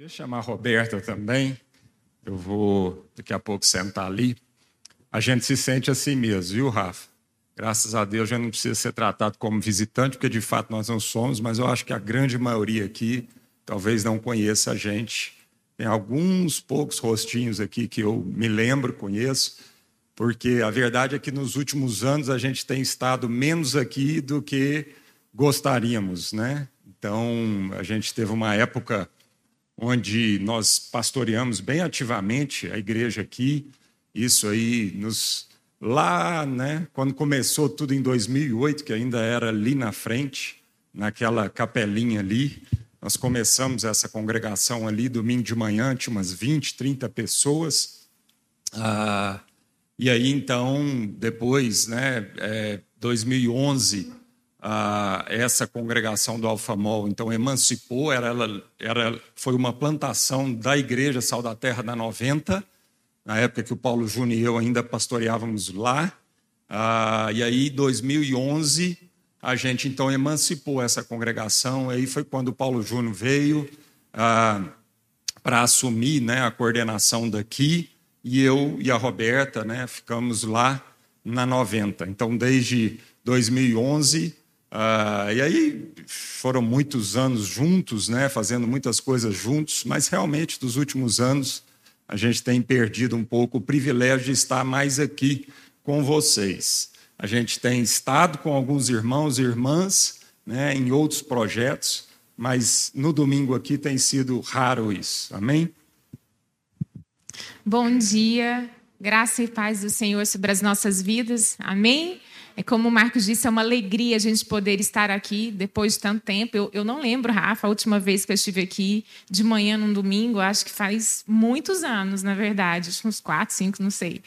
Deixa eu chamar a Roberta também. Eu vou daqui a pouco sentar ali. A gente se sente assim mesmo, viu, Rafa? Graças a Deus já não precisa ser tratado como visitante, porque de fato nós não somos, mas eu acho que a grande maioria aqui talvez não conheça a gente. Tem alguns poucos rostinhos aqui que eu me lembro, conheço, porque a verdade é que nos últimos anos a gente tem estado menos aqui do que gostaríamos, né? Então, a gente teve uma época onde nós pastoreamos bem ativamente a igreja aqui. Isso aí nos lá, né, quando começou tudo em 2008, que ainda era ali na frente, naquela capelinha ali, nós começamos essa congregação ali domingo de manhã, tinha umas 20, 30 pessoas. Ah, e aí então, depois, né, é, 2011, essa congregação do Alfamol, então emancipou, era, era, foi uma plantação da Igreja Sal da Terra da 90, na época que o Paulo Júnior e eu ainda pastoreávamos lá. Ah, e aí, em 2011, a gente então emancipou essa congregação. Aí foi quando o Paulo Júnior veio ah, para assumir né, a coordenação daqui, e eu e a Roberta né, ficamos lá na 90. Então, desde 2011, ah, e aí foram muitos anos juntos, né, fazendo muitas coisas juntos, mas realmente dos últimos anos a gente tem perdido um pouco o privilégio de estar mais aqui com vocês. A gente tem estado com alguns irmãos e irmãs né, em outros projetos, mas no domingo aqui tem sido raro isso. Amém? Bom dia, graça e paz do Senhor sobre as nossas vidas. Amém? É como o Marcos disse, é uma alegria a gente poder estar aqui depois de tanto tempo. Eu, eu não lembro, Rafa, a última vez que eu estive aqui de manhã num domingo, acho que faz muitos anos, na verdade, acho uns quatro, cinco, não sei.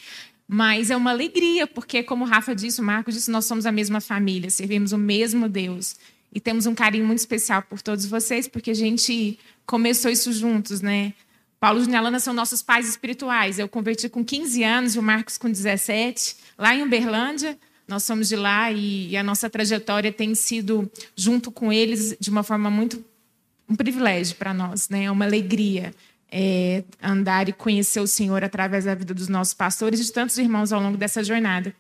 Mas é uma alegria, porque, como o Rafa disse, o Marcos disse, nós somos a mesma família, servimos o mesmo Deus. E temos um carinho muito especial por todos vocês, porque a gente começou isso juntos, né? Paulo e Junelana são nossos pais espirituais. Eu converti com 15 anos e o Marcos com 17, lá em Uberlândia. Nós somos de lá e, e a nossa trajetória tem sido, junto com eles, de uma forma muito um privilégio para nós, né? É uma alegria é, andar e conhecer o Senhor através da vida dos nossos pastores e de tantos irmãos ao longo dessa jornada.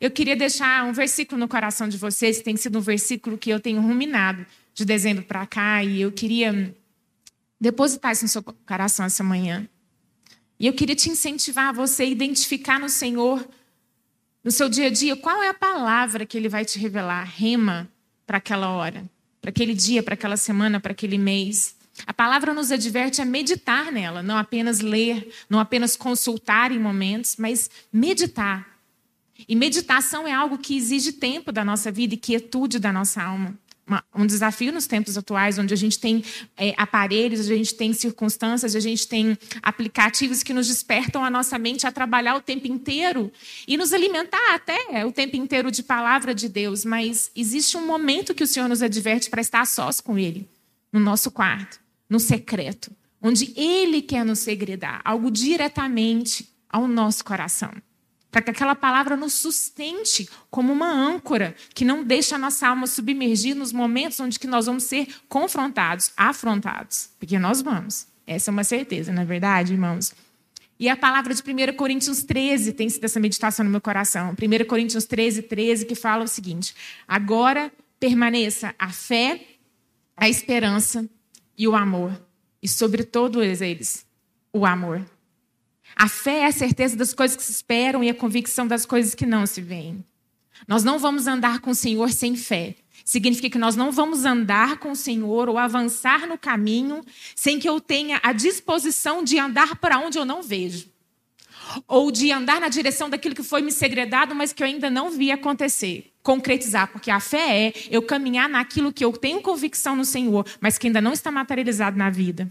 Eu queria deixar um versículo no coração de vocês, tem sido um versículo que eu tenho ruminado de dezembro para cá, e eu queria depositar isso no seu coração essa manhã. E eu queria te incentivar a você identificar no Senhor no seu dia a dia, qual é a palavra que ele vai te revelar? Rema para aquela hora, para aquele dia, para aquela semana, para aquele mês. A palavra nos adverte a meditar nela, não apenas ler, não apenas consultar em momentos, mas meditar. E meditação é algo que exige tempo da nossa vida e quietude da nossa alma uma, um desafio nos tempos atuais, onde a gente tem é, aparelhos, a gente tem circunstâncias, a gente tem aplicativos que nos despertam a nossa mente a trabalhar o tempo inteiro e nos alimentar até o tempo inteiro de palavra de Deus. Mas existe um momento que o Senhor nos adverte para estar sós com Ele, no nosso quarto, no secreto, onde Ele quer nos segredar, algo diretamente ao nosso coração para que aquela palavra nos sustente como uma âncora que não deixa a nossa alma submergir nos momentos onde que nós vamos ser confrontados, afrontados, porque nós vamos. Essa é uma certeza, não é verdade, irmãos? E a palavra de 1 Coríntios 13 tem sido essa meditação no meu coração. 1 Coríntios 13, 13, que fala o seguinte: Agora permaneça a fé, a esperança e o amor. E sobre todos eles, o amor. A fé é a certeza das coisas que se esperam e a convicção das coisas que não se veem. Nós não vamos andar com o Senhor sem fé. Significa que nós não vamos andar com o Senhor ou avançar no caminho sem que eu tenha a disposição de andar para onde eu não vejo. Ou de andar na direção daquilo que foi me segredado, mas que eu ainda não vi acontecer. Concretizar, porque a fé é eu caminhar naquilo que eu tenho convicção no Senhor, mas que ainda não está materializado na vida.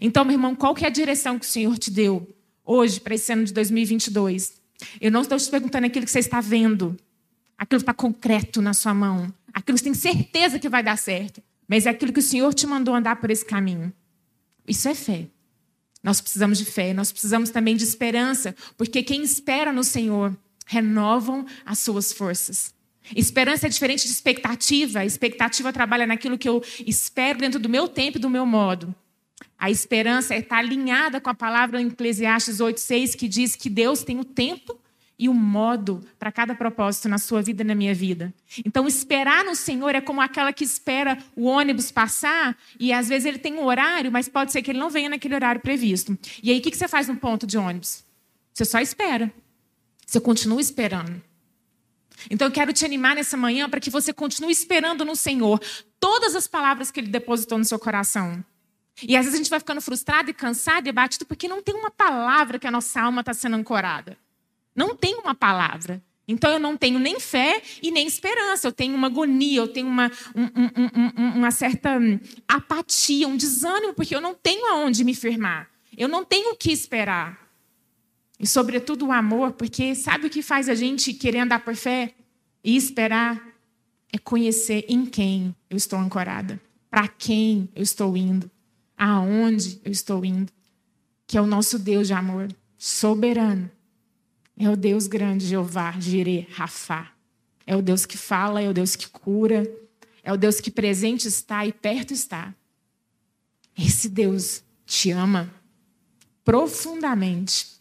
Então, meu irmão, qual que é a direção que o Senhor te deu? Hoje, para esse ano de 2022. Eu não estou te perguntando aquilo que você está vendo, aquilo que está concreto na sua mão, aquilo que você tem certeza que vai dar certo, mas é aquilo que o Senhor te mandou andar por esse caminho. Isso é fé. Nós precisamos de fé, nós precisamos também de esperança, porque quem espera no Senhor renovam as suas forças. Esperança é diferente de expectativa. A expectativa trabalha naquilo que eu espero dentro do meu tempo e do meu modo. A esperança é estar alinhada com a palavra em Eclesiastes 8,6, que diz que Deus tem o tempo e o modo para cada propósito na sua vida e na minha vida. Então, esperar no Senhor é como aquela que espera o ônibus passar e às vezes ele tem um horário, mas pode ser que ele não venha naquele horário previsto. E aí, o que você faz no ponto de ônibus? Você só espera. Você continua esperando. Então, eu quero te animar nessa manhã para que você continue esperando no Senhor todas as palavras que Ele depositou no seu coração. E às vezes a gente vai ficando frustrado e cansado e porque não tem uma palavra que a nossa alma está sendo ancorada. Não tem uma palavra. Então eu não tenho nem fé e nem esperança. Eu tenho uma agonia, eu tenho uma, um, um, um, uma certa apatia, um desânimo, porque eu não tenho aonde me firmar. Eu não tenho o que esperar. E, sobretudo, o amor, porque sabe o que faz a gente querer andar por fé e esperar? É conhecer em quem eu estou ancorada, para quem eu estou indo, aonde eu estou indo, que é o nosso Deus de amor, soberano. É o Deus grande, Jeová, Jireh, Rafá. É o Deus que fala, é o Deus que cura, é o Deus que presente está e perto está. Esse Deus te ama profundamente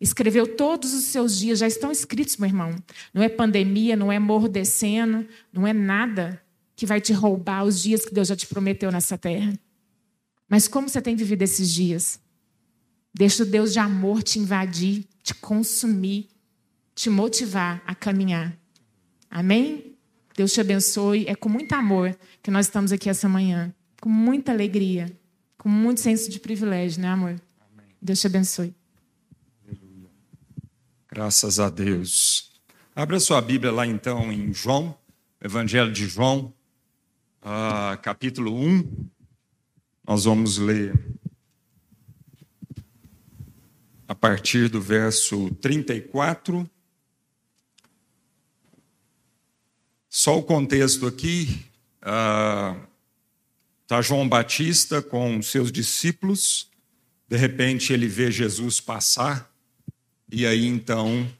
Escreveu todos os seus dias, já estão escritos, meu irmão. Não é pandemia, não é morro descendo, não é nada que vai te roubar os dias que Deus já te prometeu nessa terra. Mas como você tem vivido esses dias? Deixa o Deus de amor te invadir, te consumir, te motivar a caminhar. Amém? Deus te abençoe. É com muito amor que nós estamos aqui essa manhã. Com muita alegria. Com muito senso de privilégio, né, amor? Amém. Deus te abençoe. Graças a Deus. Abra sua Bíblia lá então em João, Evangelho de João, uh, capítulo 1. Nós vamos ler a partir do verso 34. Só o contexto aqui. Está uh, João Batista com seus discípulos. De repente ele vê Jesus passar e aí, então,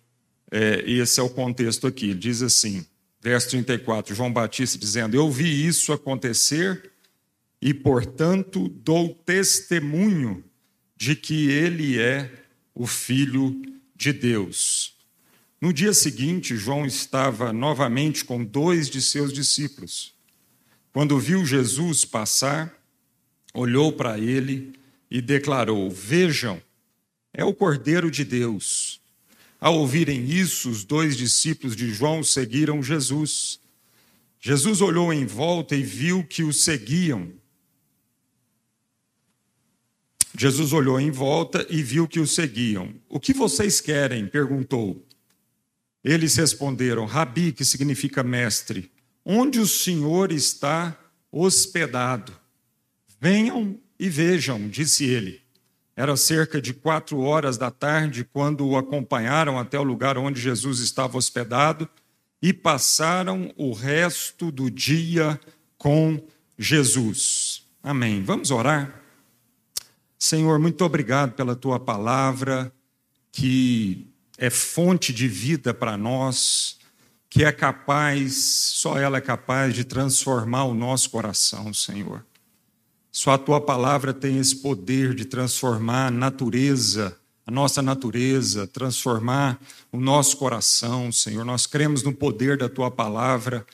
é, esse é o contexto aqui. Diz assim, verso 34, João Batista dizendo: Eu vi isso acontecer e, portanto, dou testemunho de que ele é o Filho de Deus. No dia seguinte, João estava novamente com dois de seus discípulos. Quando viu Jesus passar, olhou para ele e declarou: Vejam, é o Cordeiro de Deus. Ao ouvirem isso, os dois discípulos de João seguiram Jesus. Jesus olhou em volta e viu que o seguiam. Jesus olhou em volta e viu que o seguiam. O que vocês querem? perguntou. Eles responderam: Rabi, que significa mestre, onde o Senhor está hospedado? Venham e vejam, disse ele. Era cerca de quatro horas da tarde quando o acompanharam até o lugar onde Jesus estava hospedado e passaram o resto do dia com Jesus. Amém. Vamos orar? Senhor, muito obrigado pela tua palavra, que é fonte de vida para nós, que é capaz, só ela é capaz de transformar o nosso coração, Senhor. Só a tua palavra tem esse poder de transformar a natureza, a nossa natureza, transformar o nosso coração, Senhor. Nós cremos no poder da tua palavra.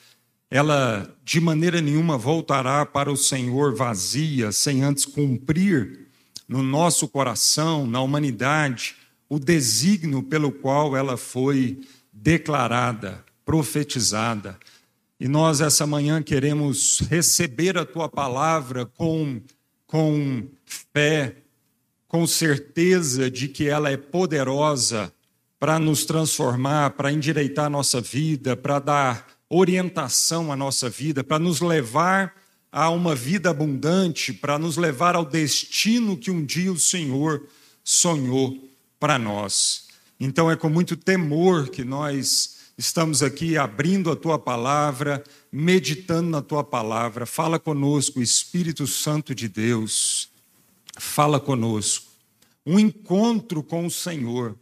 Ela de maneira nenhuma voltará para o Senhor vazia, sem antes cumprir no nosso coração, na humanidade, o desígnio pelo qual ela foi declarada, profetizada. E nós, essa manhã, queremos receber a tua palavra com, com fé, com certeza de que ela é poderosa para nos transformar, para endireitar a nossa vida, para dar orientação à nossa vida, para nos levar a uma vida abundante, para nos levar ao destino que um dia o Senhor sonhou para nós. Então é com muito temor que nós Estamos aqui abrindo a tua palavra, meditando na tua palavra. Fala conosco, Espírito Santo de Deus. Fala conosco. Um encontro com o Senhor,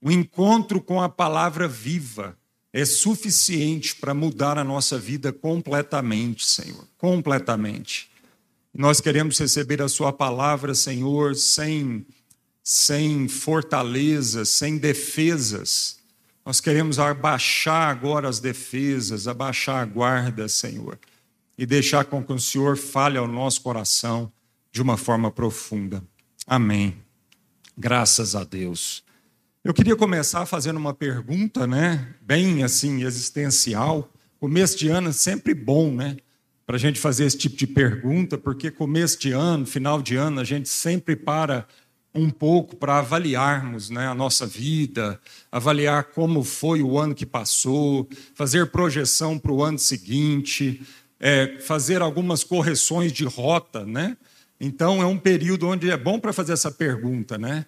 um encontro com a palavra viva é suficiente para mudar a nossa vida completamente, Senhor. Completamente. Nós queremos receber a Sua palavra, Senhor, sem, sem fortalezas, sem defesas. Nós queremos abaixar agora as defesas, abaixar a guarda, Senhor, e deixar com que o Senhor fale ao nosso coração de uma forma profunda. Amém. Graças a Deus. Eu queria começar fazendo uma pergunta, né? Bem assim, existencial. Começo de ano é sempre bom, né? Para a gente fazer esse tipo de pergunta, porque começo de ano, final de ano, a gente sempre para um pouco para avaliarmos né, a nossa vida, avaliar como foi o ano que passou, fazer projeção para o ano seguinte, é, fazer algumas correções de rota, né? Então é um período onde é bom para fazer essa pergunta, né?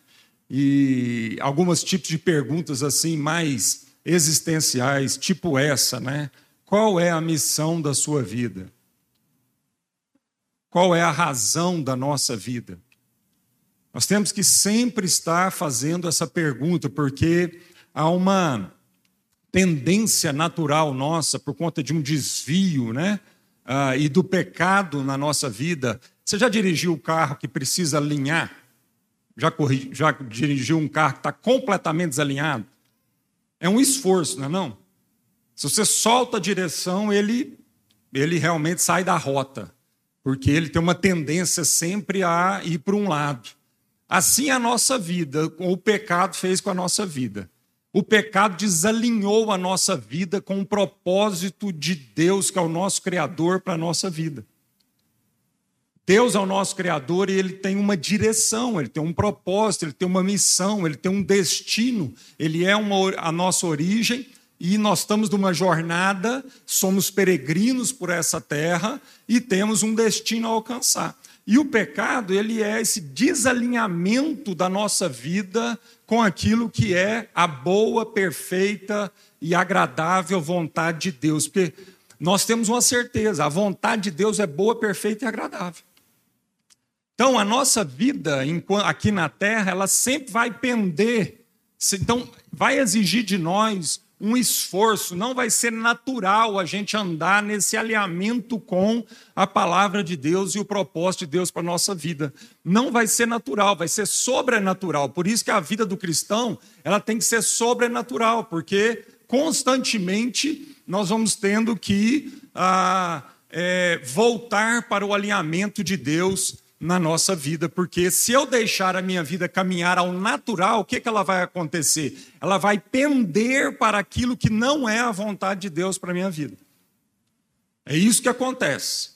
E alguns tipos de perguntas assim mais existenciais, tipo essa, né? Qual é a missão da sua vida? Qual é a razão da nossa vida? Nós temos que sempre estar fazendo essa pergunta, porque há uma tendência natural nossa, por conta de um desvio, né? Ah, e do pecado na nossa vida. Você já dirigiu o carro que precisa alinhar? Já, corri, já dirigiu um carro que está completamente desalinhado? É um esforço, não é não? Se você solta a direção, ele, ele realmente sai da rota, porque ele tem uma tendência sempre a ir para um lado. Assim é a nossa vida, o pecado fez com a nossa vida. O pecado desalinhou a nossa vida com o propósito de Deus, que é o nosso Criador, para a nossa vida. Deus é o nosso Criador e ele tem uma direção, ele tem um propósito, ele tem uma missão, ele tem um destino, ele é uma, a nossa origem e nós estamos numa jornada, somos peregrinos por essa terra e temos um destino a alcançar. E o pecado, ele é esse desalinhamento da nossa vida com aquilo que é a boa, perfeita e agradável vontade de Deus. Porque nós temos uma certeza, a vontade de Deus é boa, perfeita e agradável. Então, a nossa vida aqui na terra, ela sempre vai pender, então, vai exigir de nós um esforço, não vai ser natural a gente andar nesse alinhamento com a palavra de Deus e o propósito de Deus para a nossa vida. Não vai ser natural, vai ser sobrenatural. Por isso que a vida do cristão, ela tem que ser sobrenatural, porque constantemente nós vamos tendo que ah, é, voltar para o alinhamento de Deus na nossa vida, porque se eu deixar a minha vida caminhar ao natural, o que, que ela vai acontecer? Ela vai pender para aquilo que não é a vontade de Deus para a minha vida. É isso que acontece.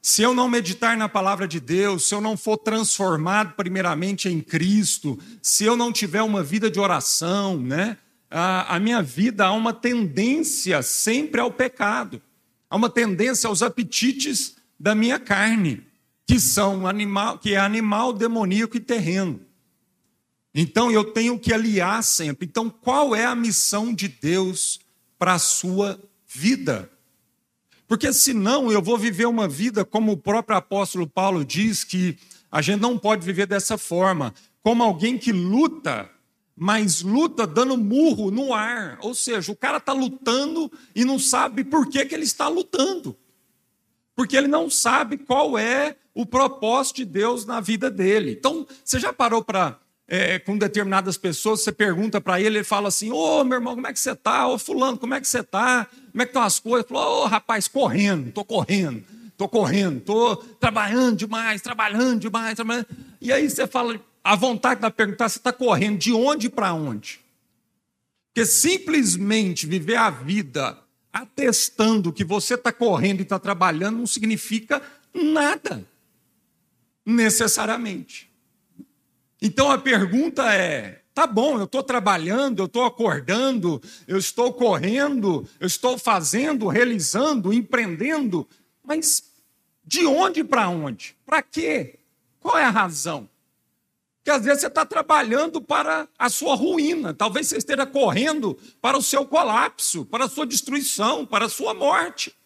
Se eu não meditar na palavra de Deus, se eu não for transformado primeiramente em Cristo, se eu não tiver uma vida de oração, né? A, a minha vida há uma tendência sempre ao pecado, há uma tendência aos apetites da minha carne que são animal, que é animal demoníaco e terreno. Então eu tenho que aliar sempre. Então, qual é a missão de Deus para a sua vida? Porque senão eu vou viver uma vida como o próprio apóstolo Paulo diz que a gente não pode viver dessa forma, como alguém que luta, mas luta dando murro no ar. Ou seja, o cara está lutando e não sabe por que, que ele está lutando. Porque ele não sabe qual é o propósito de Deus na vida dele. Então, você já parou para, é, com determinadas pessoas, você pergunta para ele, ele fala assim: Ô meu irmão, como é que você está? Ô Fulano, como é que você está? Como é que estão as coisas? Ô rapaz, correndo, estou correndo, estou correndo, estou trabalhando demais, trabalhando demais, trabalhando. E aí você fala, a vontade de perguntar: você está correndo de onde para onde? Porque simplesmente viver a vida atestando que você está correndo e está trabalhando não significa nada necessariamente. Então a pergunta é: tá bom, eu estou trabalhando, eu estou acordando, eu estou correndo, eu estou fazendo, realizando, empreendendo, mas de onde para onde? Para quê? Qual é a razão? Porque às vezes você está trabalhando para a sua ruína, talvez você esteja correndo para o seu colapso, para a sua destruição, para a sua morte.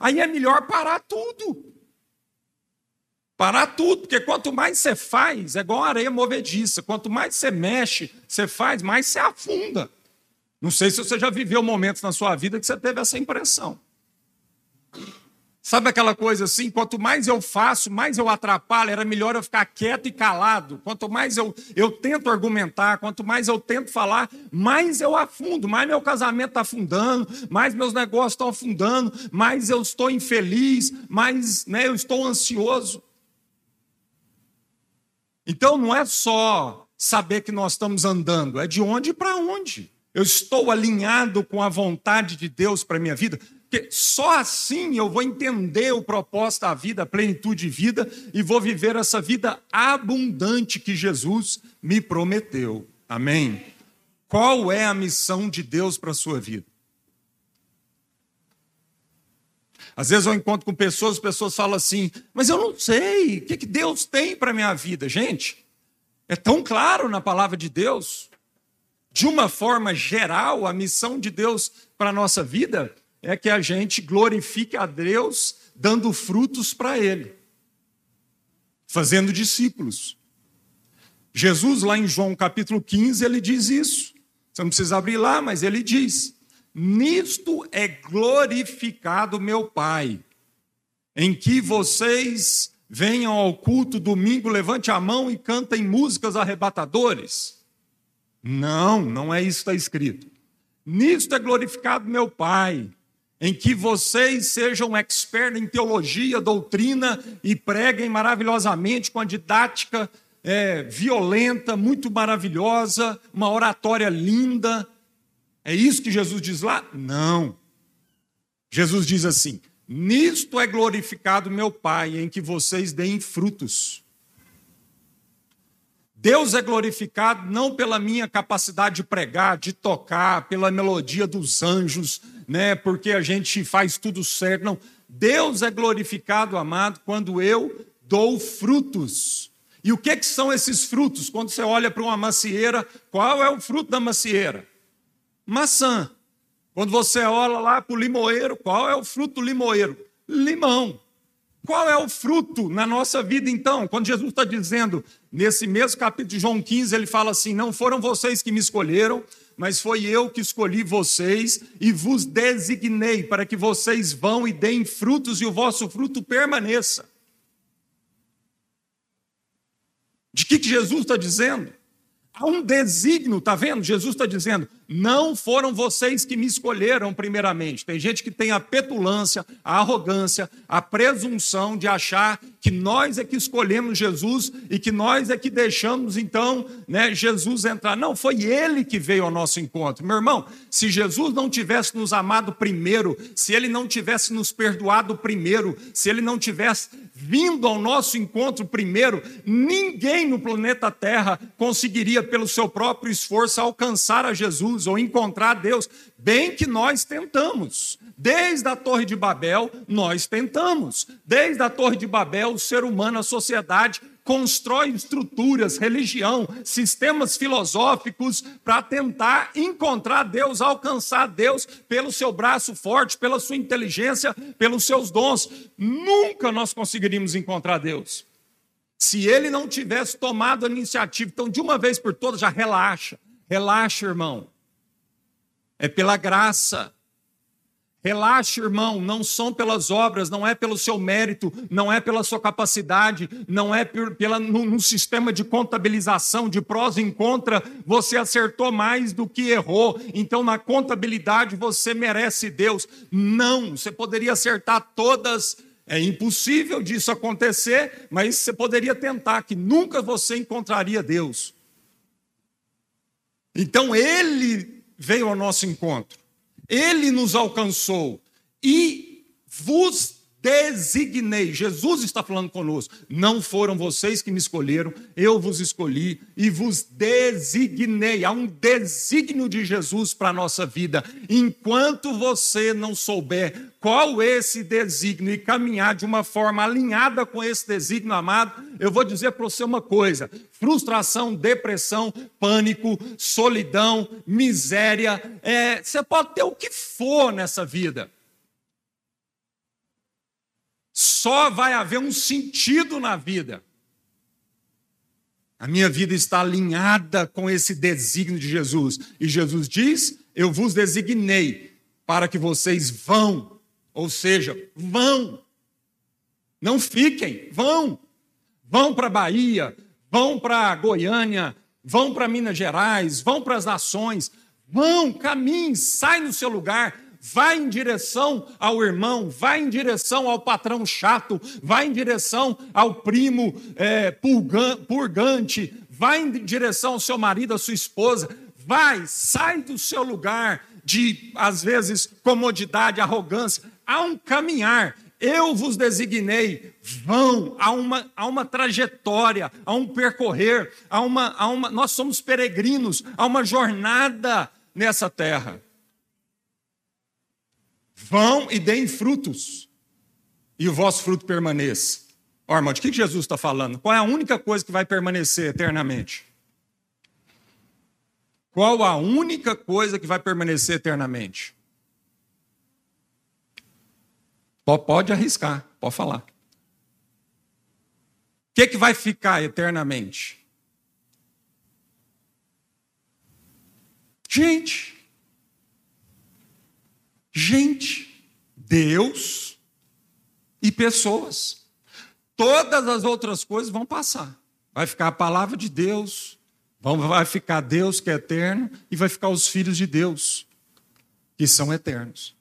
Aí é melhor parar tudo Parar tudo, porque quanto mais você faz, é igual areia movediça. Quanto mais você mexe, você faz, mais você afunda. Não sei se você já viveu momentos na sua vida que você teve essa impressão. Sabe aquela coisa assim? Quanto mais eu faço, mais eu atrapalho, era melhor eu ficar quieto e calado. Quanto mais eu, eu tento argumentar, quanto mais eu tento falar, mais eu afundo, mais meu casamento está afundando, mais meus negócios estão afundando, mais eu estou infeliz, mais né, eu estou ansioso. Então não é só saber que nós estamos andando, é de onde para onde. Eu estou alinhado com a vontade de Deus para minha vida. Porque só assim eu vou entender o propósito da vida, a plenitude de vida, e vou viver essa vida abundante que Jesus me prometeu. Amém? Qual é a missão de Deus para a sua vida? Às vezes eu encontro com pessoas, as pessoas falam assim, mas eu não sei, o que, que Deus tem para a minha vida? Gente, é tão claro na palavra de Deus. De uma forma geral, a missão de Deus para a nossa vida é que a gente glorifique a Deus dando frutos para Ele, fazendo discípulos. Jesus, lá em João capítulo 15, ele diz isso. Você não precisa abrir lá, mas ele diz: Nisto é glorificado meu Pai, em que vocês venham ao culto domingo, levante a mão e cantem músicas arrebatadores. Não, não é isso que está escrito. Nisto é glorificado meu Pai, em que vocês sejam expertos em teologia, doutrina e preguem maravilhosamente com a didática é, violenta, muito maravilhosa, uma oratória linda. É isso que Jesus diz lá? Não. Jesus diz assim: Nisto é glorificado meu Pai, em que vocês deem frutos. Deus é glorificado não pela minha capacidade de pregar, de tocar, pela melodia dos anjos, né, porque a gente faz tudo certo. Não. Deus é glorificado, amado, quando eu dou frutos. E o que, que são esses frutos? Quando você olha para uma macieira, qual é o fruto da macieira? Maçã. Quando você olha lá para o limoeiro, qual é o fruto limoeiro? Limão. Qual é o fruto na nossa vida então? Quando Jesus está dizendo, nesse mesmo capítulo de João 15, ele fala assim: Não foram vocês que me escolheram, mas foi eu que escolhi vocês e vos designei para que vocês vão e deem frutos e o vosso fruto permaneça. De que, que Jesus está dizendo? Há um desígnio, está vendo? Jesus está dizendo: não foram vocês que me escolheram primeiramente. Tem gente que tem a petulância, a arrogância, a presunção de achar que nós é que escolhemos Jesus e que nós é que deixamos então né, Jesus entrar. Não, foi ele que veio ao nosso encontro. Meu irmão, se Jesus não tivesse nos amado primeiro, se ele não tivesse nos perdoado primeiro, se ele não tivesse vindo ao nosso encontro primeiro, ninguém no planeta Terra conseguiria, pelo seu próprio esforço, alcançar a Jesus ou encontrar Deus. Bem que nós tentamos. Desde a Torre de Babel, nós tentamos. Desde a Torre de Babel, o ser humano, a sociedade, constrói estruturas, religião, sistemas filosóficos para tentar encontrar Deus, alcançar Deus pelo seu braço forte, pela sua inteligência, pelos seus dons. Nunca nós conseguiríamos encontrar Deus. Se ele não tivesse tomado a iniciativa, então de uma vez por todas já relaxa, relaxa, irmão. É pela graça, Relaxe, irmão, não são pelas obras, não é pelo seu mérito, não é pela sua capacidade, não é pela, no, no sistema de contabilização, de prós e contra, você acertou mais do que errou, então na contabilidade você merece Deus. Não, você poderia acertar todas, é impossível disso acontecer, mas você poderia tentar, que nunca você encontraria Deus. Então ele veio ao nosso encontro. Ele nos alcançou e vos designei. Jesus está falando conosco. Não foram vocês que me escolheram, eu vos escolhi e vos designei. Há um desígnio de Jesus para a nossa vida. Enquanto você não souber qual esse desígnio e caminhar de uma forma alinhada com esse desígnio, amado, eu vou dizer para você uma coisa: frustração, depressão, pânico, solidão, miséria, é, você pode ter o que for nessa vida só vai haver um sentido na vida. A minha vida está alinhada com esse desígnio de Jesus. E Jesus diz: Eu vos designei para que vocês vão, ou seja, vão Não fiquem, vão. Vão para a Bahia, vão para Goiânia, vão para Minas Gerais, vão para as nações, vão, caminhe, sai no seu lugar, vai em direção ao irmão, vai em direção ao patrão chato, vai em direção ao primo é, purgante, vai em direção ao seu marido, à sua esposa, vai, sai do seu lugar de, às vezes, comodidade, arrogância, há um caminhar. Eu vos designei, vão, há uma, há uma trajetória, há um percorrer, há uma, há uma, nós somos peregrinos, há uma jornada nessa terra. Vão e deem frutos, e o vosso fruto permaneça. Ó, irmão, de que Jesus está falando? Qual é a única coisa que vai permanecer eternamente? Qual a única coisa que vai permanecer eternamente? Pode arriscar, pode falar. O que, que vai ficar eternamente? Gente. Gente. Deus e pessoas. Todas as outras coisas vão passar. Vai ficar a palavra de Deus, vai ficar Deus que é eterno, e vai ficar os filhos de Deus, que são eternos.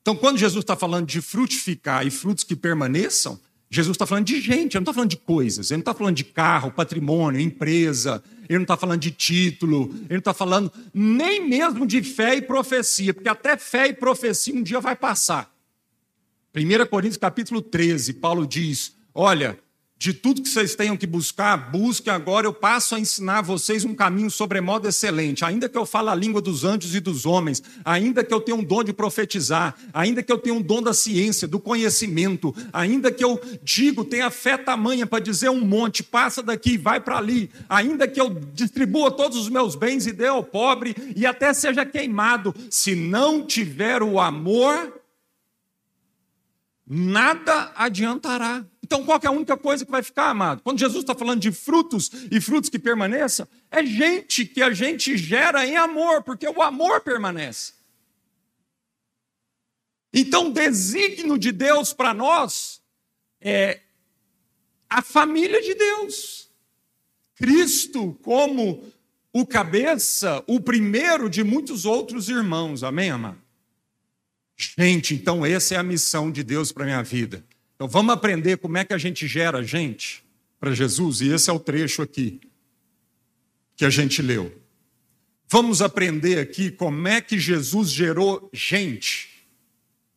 Então, quando Jesus está falando de frutificar e frutos que permaneçam, Jesus está falando de gente, ele não está falando de coisas, ele não está falando de carro, patrimônio, empresa, ele não está falando de título, ele não está falando nem mesmo de fé e profecia, porque até fé e profecia um dia vai passar. 1 Coríntios capítulo 13, Paulo diz: Olha, de tudo que vocês tenham que buscar, busquem agora, eu passo a ensinar vocês um caminho sobremodo excelente. Ainda que eu fale a língua dos anjos e dos homens, ainda que eu tenha um dom de profetizar, ainda que eu tenha um dom da ciência, do conhecimento, ainda que eu digo, tenha fé tamanha para dizer um monte, passa daqui vai para ali, ainda que eu distribua todos os meus bens e dê ao pobre e até seja queimado, se não tiver o amor, nada adiantará. Então, qual é a única coisa que vai ficar, amado? Quando Jesus está falando de frutos e frutos que permaneçam, é gente que a gente gera em amor, porque o amor permanece. Então, o desígnio de Deus para nós é a família de Deus. Cristo como o cabeça, o primeiro de muitos outros irmãos. Amém, amado? Gente, então essa é a missão de Deus para minha vida. Então vamos aprender como é que a gente gera gente para Jesus, e esse é o trecho aqui que a gente leu. Vamos aprender aqui como é que Jesus gerou gente.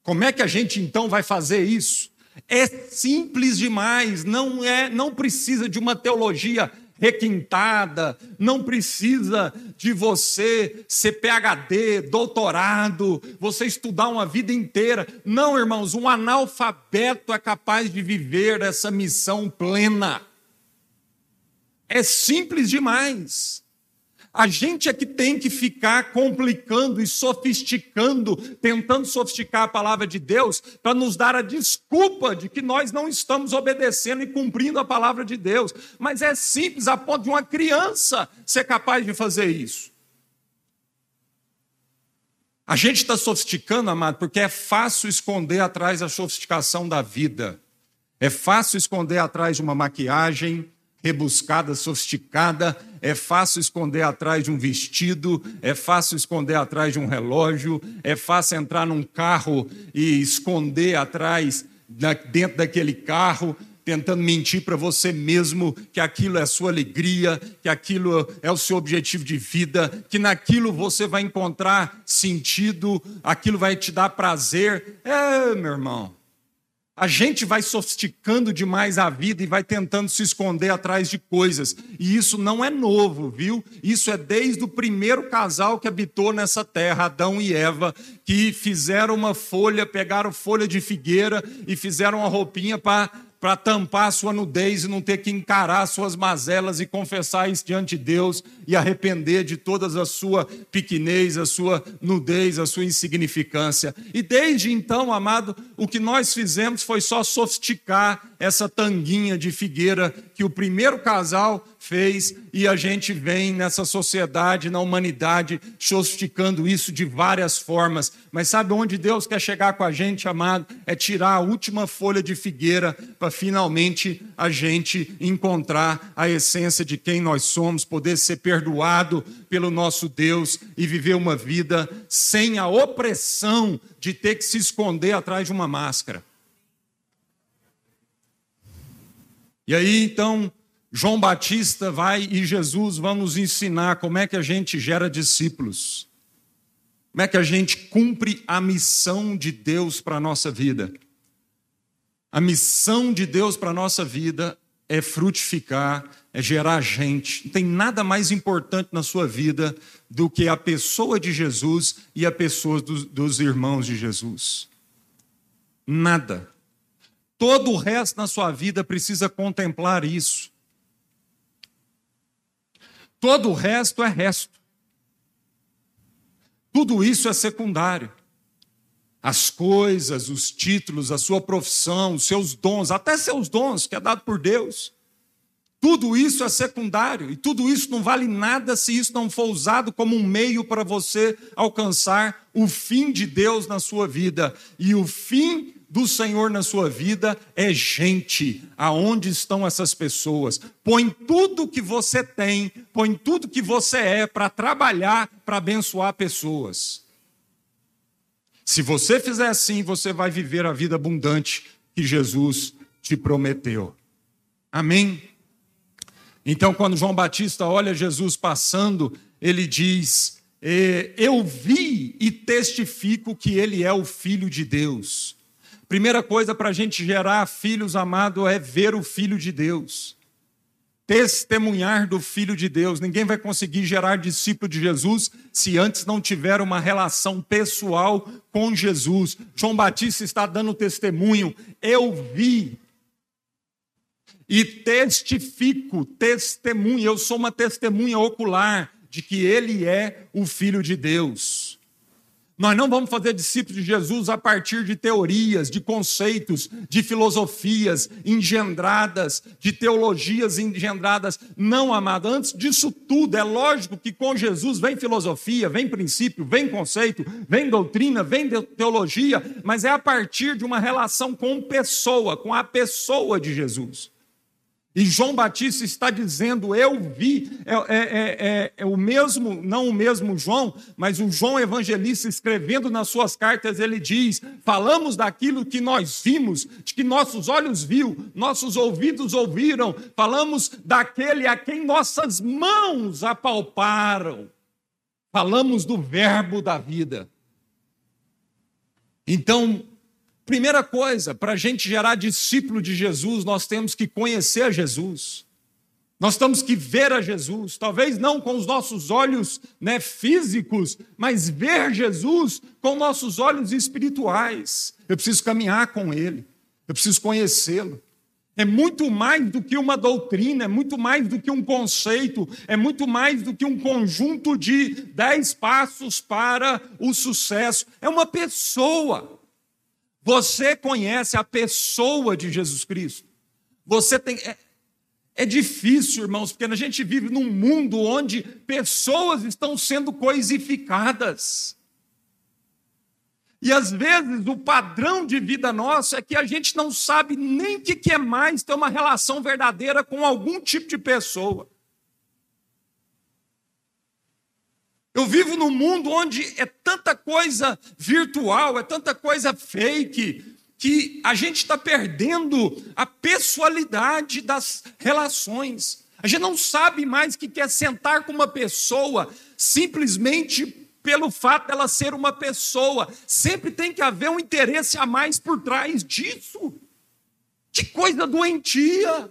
Como é que a gente então vai fazer isso? É simples demais, não é, não precisa de uma teologia requintada, não precisa de você ser PhD, doutorado, você estudar uma vida inteira. Não, irmãos, um analfabeto é capaz de viver essa missão plena. É simples demais. A gente é que tem que ficar complicando e sofisticando, tentando sofisticar a palavra de Deus, para nos dar a desculpa de que nós não estamos obedecendo e cumprindo a palavra de Deus. Mas é simples, a ponto de uma criança ser capaz de fazer isso. A gente está sofisticando, amado, porque é fácil esconder atrás da sofisticação da vida. É fácil esconder atrás de uma maquiagem, rebuscada, sofisticada, é fácil esconder atrás de um vestido, é fácil esconder atrás de um relógio, é fácil entrar num carro e esconder atrás, dentro daquele carro, tentando mentir para você mesmo que aquilo é a sua alegria, que aquilo é o seu objetivo de vida, que naquilo você vai encontrar sentido, aquilo vai te dar prazer. É, meu irmão. A gente vai sofisticando demais a vida e vai tentando se esconder atrás de coisas. E isso não é novo, viu? Isso é desde o primeiro casal que habitou nessa terra, Adão e Eva, que fizeram uma folha, pegaram folha de figueira e fizeram uma roupinha para para tampar sua nudez e não ter que encarar suas mazelas e confessar isso diante de Deus e arrepender de todas a sua pequenez, a sua nudez, a sua insignificância. E desde então, amado, o que nós fizemos foi só sofisticar essa tanguinha de figueira que o primeiro casal fez e a gente vem nessa sociedade, na humanidade, sofisticando isso de várias formas. Mas sabe onde Deus quer chegar com a gente, amado? É tirar a última folha de figueira para finalmente a gente encontrar a essência de quem nós somos, poder ser perdoado pelo nosso Deus e viver uma vida sem a opressão de ter que se esconder atrás de uma máscara. E aí, então, João Batista vai e Jesus vão nos ensinar como é que a gente gera discípulos. Como é que a gente cumpre a missão de Deus para a nossa vida? A missão de Deus para a nossa vida é frutificar, é gerar gente. Não tem nada mais importante na sua vida do que a pessoa de Jesus e a pessoa dos, dos irmãos de Jesus. Nada. Todo o resto na sua vida precisa contemplar isso. Todo o resto é resto. Tudo isso é secundário. As coisas, os títulos, a sua profissão, os seus dons, até seus dons que é dado por Deus. Tudo isso é secundário e tudo isso não vale nada se isso não for usado como um meio para você alcançar o fim de Deus na sua vida. E o fim do Senhor na sua vida é gente. Aonde estão essas pessoas? Põe tudo que você tem, põe tudo que você é para trabalhar, para abençoar pessoas. Se você fizer assim, você vai viver a vida abundante que Jesus te prometeu. Amém? Então, quando João Batista olha Jesus passando, ele diz: Eu vi e testifico que ele é o Filho de Deus. Primeira coisa para a gente gerar filhos amados é ver o Filho de Deus. Testemunhar do Filho de Deus. Ninguém vai conseguir gerar discípulo de Jesus se antes não tiver uma relação pessoal com Jesus. João Batista está dando testemunho. Eu vi e testifico, testemunho. Eu sou uma testemunha ocular de que ele é o Filho de Deus. Nós não vamos fazer discípulos de Jesus a partir de teorias, de conceitos, de filosofias engendradas, de teologias engendradas. Não, amado, antes disso tudo, é lógico que com Jesus vem filosofia, vem princípio, vem conceito, vem doutrina, vem teologia, mas é a partir de uma relação com pessoa, com a pessoa de Jesus. E João Batista está dizendo: Eu vi, é, é, é, é, o mesmo, não o mesmo João, mas o João evangelista escrevendo nas suas cartas, ele diz: Falamos daquilo que nós vimos, de que nossos olhos viu, nossos ouvidos ouviram, falamos daquele a quem nossas mãos apalparam, falamos do Verbo da vida. Então, Primeira coisa, para a gente gerar discípulo de Jesus, nós temos que conhecer a Jesus. Nós temos que ver a Jesus, talvez não com os nossos olhos né, físicos, mas ver Jesus com nossos olhos espirituais. Eu preciso caminhar com Ele, eu preciso conhecê-lo. É muito mais do que uma doutrina, é muito mais do que um conceito, é muito mais do que um conjunto de dez passos para o sucesso. É uma pessoa. Você conhece a pessoa de Jesus Cristo. Você tem. É, é difícil, irmãos, porque a gente vive num mundo onde pessoas estão sendo coisificadas. E às vezes o padrão de vida nosso é que a gente não sabe nem o que é mais ter uma relação verdadeira com algum tipo de pessoa. Eu vivo num mundo onde é tanta coisa virtual, é tanta coisa fake, que a gente está perdendo a pessoalidade das relações. A gente não sabe mais que quer sentar com uma pessoa simplesmente pelo fato dela ser uma pessoa. Sempre tem que haver um interesse a mais por trás disso. Que coisa doentia!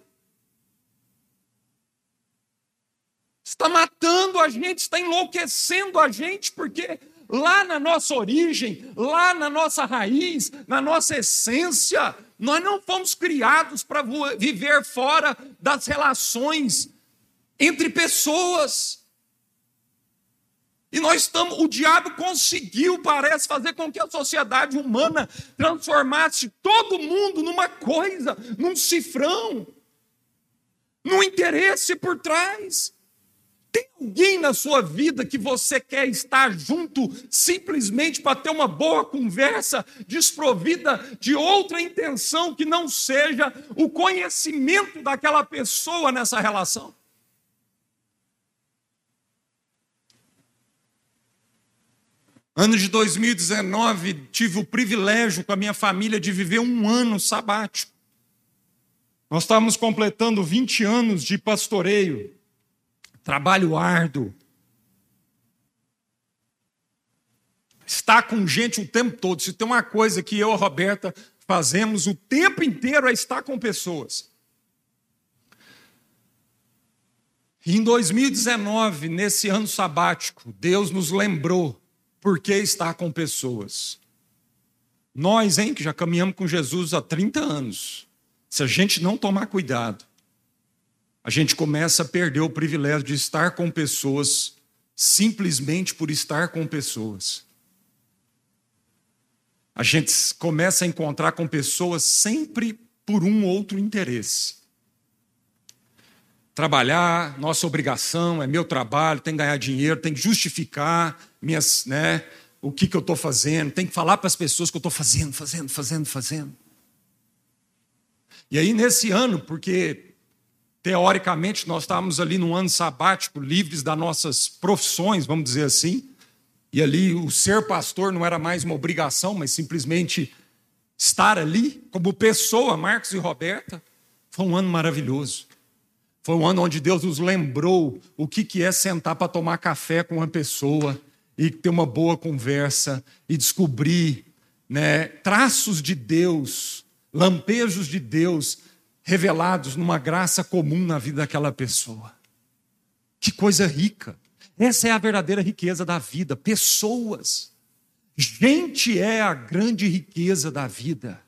Está matando a gente, está enlouquecendo a gente, porque lá na nossa origem, lá na nossa raiz, na nossa essência. Nós não fomos criados para viver fora das relações entre pessoas. E nós estamos, o diabo conseguiu, parece, fazer com que a sociedade humana transformasse todo mundo numa coisa, num cifrão, num interesse por trás. Tem alguém na sua vida que você quer estar junto simplesmente para ter uma boa conversa, desprovida de outra intenção que não seja o conhecimento daquela pessoa nessa relação? Ano de 2019, tive o privilégio com a minha família de viver um ano sabático. Nós estávamos completando 20 anos de pastoreio, trabalho árduo. Estar com gente o tempo todo. Se tem uma coisa que eu e a Roberta fazemos o tempo inteiro é estar com pessoas. Em 2019, nesse ano sabático, Deus nos lembrou por que estar com pessoas? Nós, hein, que já caminhamos com Jesus há 30 anos, se a gente não tomar cuidado, a gente começa a perder o privilégio de estar com pessoas simplesmente por estar com pessoas. A gente começa a encontrar com pessoas sempre por um outro interesse trabalhar, nossa obrigação, é meu trabalho, tem que ganhar dinheiro, tem que justificar minhas, né, o que, que eu estou fazendo, tem que falar para as pessoas que eu estou fazendo, fazendo, fazendo, fazendo. E aí, nesse ano, porque teoricamente nós estávamos ali num ano sabático, livres das nossas profissões, vamos dizer assim, e ali o ser pastor não era mais uma obrigação, mas simplesmente estar ali como pessoa, Marcos e Roberta, foi um ano maravilhoso. Foi um ano onde Deus nos lembrou o que é sentar para tomar café com uma pessoa e ter uma boa conversa e descobrir né, traços de Deus, lampejos de Deus revelados numa graça comum na vida daquela pessoa. Que coisa rica! Essa é a verdadeira riqueza da vida, pessoas. Gente é a grande riqueza da vida.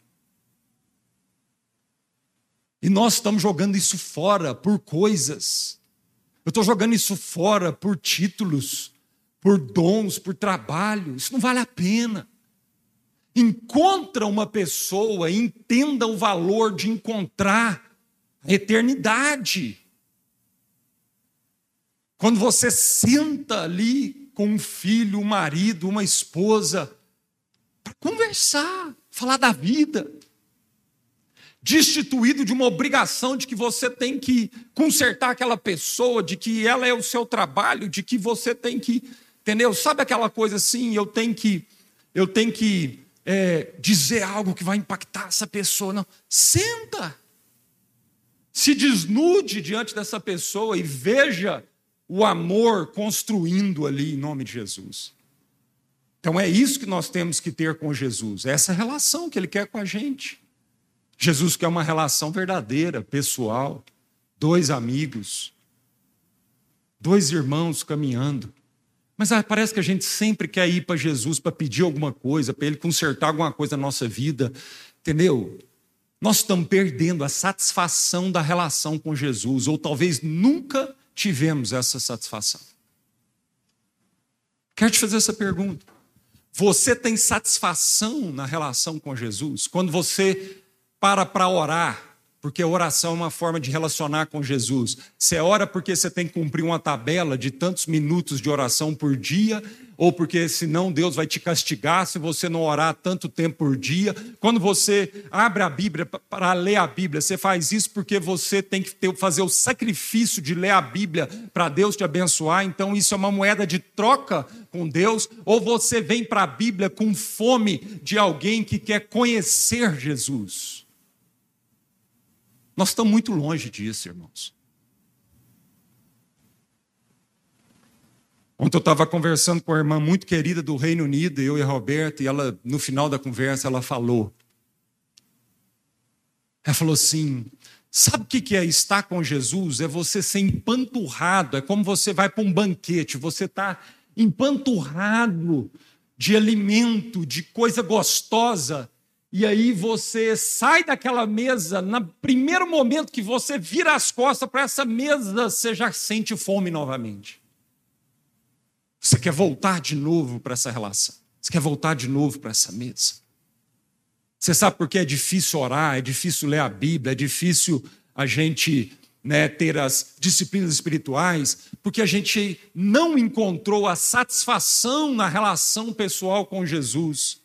E nós estamos jogando isso fora por coisas. Eu estou jogando isso fora por títulos, por dons, por trabalho. Isso não vale a pena. Encontra uma pessoa, entenda o valor de encontrar a eternidade. Quando você senta ali com um filho, um marido, uma esposa, para conversar, falar da vida destituído de uma obrigação de que você tem que consertar aquela pessoa, de que ela é o seu trabalho, de que você tem que, entendeu? Sabe aquela coisa assim, eu tenho que, eu tenho que é, dizer algo que vai impactar essa pessoa. Não, senta, se desnude diante dessa pessoa e veja o amor construindo ali em nome de Jesus. Então é isso que nós temos que ter com Jesus, é essa relação que Ele quer com a gente. Jesus quer uma relação verdadeira, pessoal, dois amigos, dois irmãos caminhando. Mas ah, parece que a gente sempre quer ir para Jesus para pedir alguma coisa, para Ele consertar alguma coisa na nossa vida, entendeu? Nós estamos perdendo a satisfação da relação com Jesus, ou talvez nunca tivemos essa satisfação. Quero te fazer essa pergunta. Você tem satisfação na relação com Jesus? Quando você para para orar, porque oração é uma forma de relacionar com Jesus. Você ora porque você tem que cumprir uma tabela de tantos minutos de oração por dia, ou porque senão Deus vai te castigar se você não orar tanto tempo por dia. Quando você abre a Bíblia para ler a Bíblia, você faz isso porque você tem que ter, fazer o sacrifício de ler a Bíblia para Deus te abençoar. Então isso é uma moeda de troca com Deus, ou você vem para a Bíblia com fome de alguém que quer conhecer Jesus. Nós estamos muito longe disso, irmãos. Ontem eu estava conversando com uma irmã muito querida do Reino Unido, eu e a Roberta, e ela, no final da conversa, ela falou. Ela falou assim: sabe o que é estar com Jesus? É você ser empanturrado, é como você vai para um banquete, você está empanturrado de alimento, de coisa gostosa, e aí você sai daquela mesa, no primeiro momento que você vira as costas para essa mesa, você já sente fome novamente. Você quer voltar de novo para essa relação. Você quer voltar de novo para essa mesa. Você sabe por que é difícil orar, é difícil ler a Bíblia, é difícil a gente né, ter as disciplinas espirituais, porque a gente não encontrou a satisfação na relação pessoal com Jesus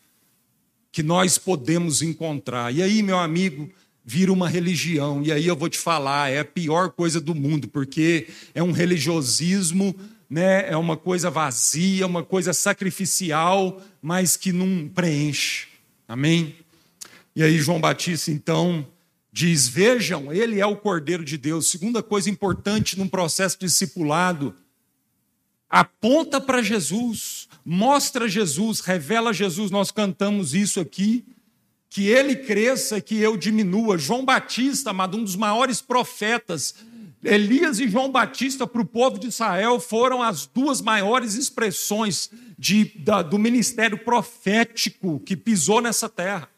que nós podemos encontrar. E aí, meu amigo, vira uma religião. E aí eu vou te falar, é a pior coisa do mundo, porque é um religiosismo, né, é uma coisa vazia, uma coisa sacrificial, mas que não preenche. Amém? E aí João Batista, então, diz: Vejam, ele é o Cordeiro de Deus. Segunda coisa importante num processo discipulado, aponta para Jesus, mostra Jesus, revela Jesus. Nós cantamos isso aqui. Que ele cresça, que eu diminua. João Batista, amado, um dos maiores profetas. Elias e João Batista para o povo de Israel foram as duas maiores expressões de, da, do ministério profético que pisou nessa terra.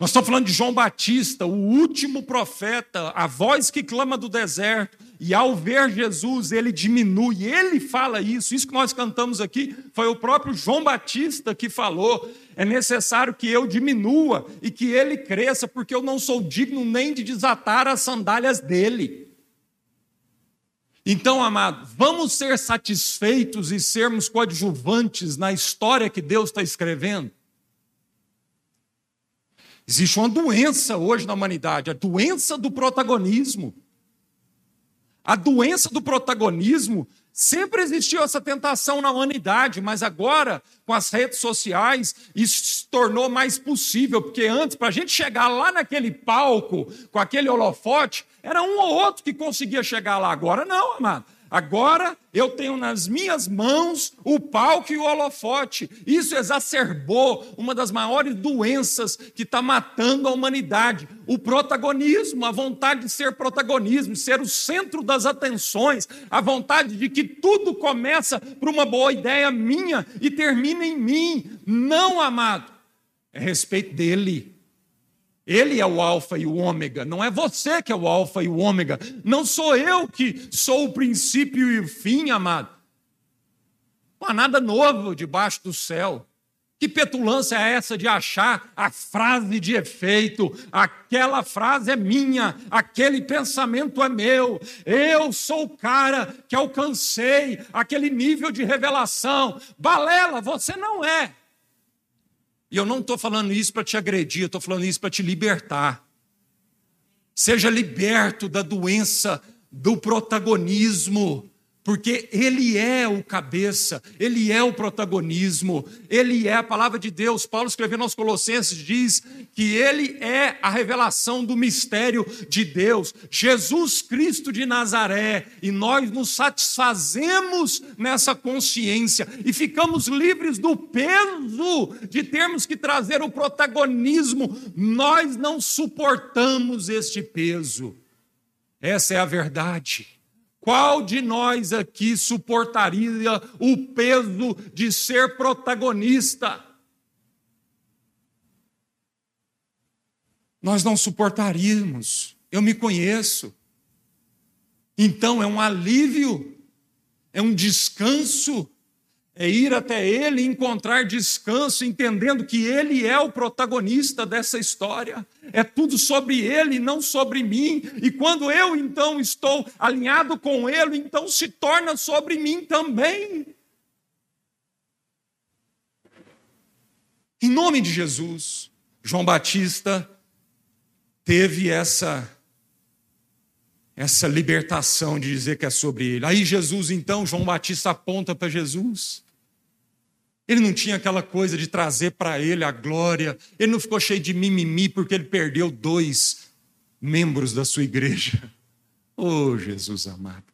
Nós estamos falando de João Batista, o último profeta, a voz que clama do deserto, e ao ver Jesus, ele diminui, ele fala isso, isso que nós cantamos aqui, foi o próprio João Batista que falou: é necessário que eu diminua e que ele cresça, porque eu não sou digno nem de desatar as sandálias dele. Então, amado, vamos ser satisfeitos e sermos coadjuvantes na história que Deus está escrevendo? Existe uma doença hoje na humanidade, a doença do protagonismo. A doença do protagonismo sempre existiu essa tentação na humanidade, mas agora, com as redes sociais, isso se tornou mais possível, porque antes, para a gente chegar lá naquele palco, com aquele holofote, era um ou outro que conseguia chegar lá. Agora não, amado. Agora eu tenho nas minhas mãos o palco e o holofote. Isso exacerbou uma das maiores doenças que está matando a humanidade: o protagonismo, a vontade de ser protagonismo, ser o centro das atenções, a vontade de que tudo começa por uma boa ideia minha e termina em mim. Não, amado, é respeito dele. Ele é o Alfa e o Ômega, não é você que é o Alfa e o Ômega, não sou eu que sou o princípio e o fim, amado. Não há nada novo debaixo do céu. Que petulância é essa de achar a frase de efeito? Aquela frase é minha, aquele pensamento é meu. Eu sou o cara que alcancei aquele nível de revelação. Balela, você não é. E eu não estou falando isso para te agredir, eu estou falando isso para te libertar. Seja liberto da doença do protagonismo porque ele é o cabeça, ele é o protagonismo, ele é a palavra de Deus. Paulo escrevendo aos Colossenses diz que ele é a revelação do mistério de Deus, Jesus Cristo de Nazaré, e nós nos satisfazemos nessa consciência e ficamos livres do peso de termos que trazer o protagonismo. Nós não suportamos este peso. Essa é a verdade. Qual de nós aqui suportaria o peso de ser protagonista? Nós não suportaríamos. Eu me conheço. Então é um alívio, é um descanso é ir até Ele e encontrar descanso, entendendo que Ele é o protagonista dessa história. É tudo sobre Ele, não sobre mim. E quando eu então estou alinhado com Ele, então se torna sobre mim também. Em nome de Jesus, João Batista teve essa essa libertação de dizer que é sobre ele. Aí Jesus então, João Batista aponta para Jesus. Ele não tinha aquela coisa de trazer para ele a glória. Ele não ficou cheio de mimimi porque ele perdeu dois membros da sua igreja. Oh, Jesus amado.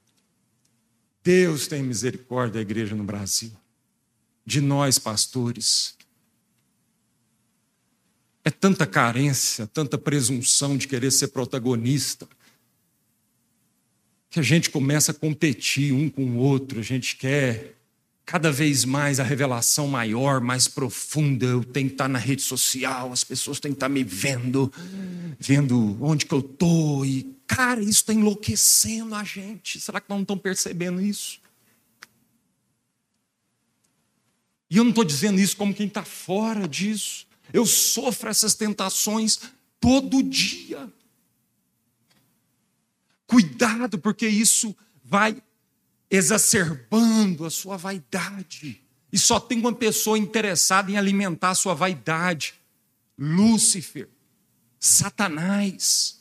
Deus tem misericórdia da igreja no Brasil. De nós, pastores. É tanta carência, tanta presunção de querer ser protagonista, que a gente começa a competir um com o outro, a gente quer cada vez mais a revelação maior, mais profunda. Eu tenho que estar na rede social, as pessoas têm que estar me vendo, vendo onde que eu estou. E, cara, isso está enlouquecendo a gente. Será que não estão percebendo isso? E eu não estou dizendo isso como quem está fora disso. Eu sofro essas tentações todo dia. Cuidado, porque isso vai exacerbando a sua vaidade. E só tem uma pessoa interessada em alimentar a sua vaidade: Lúcifer, Satanás.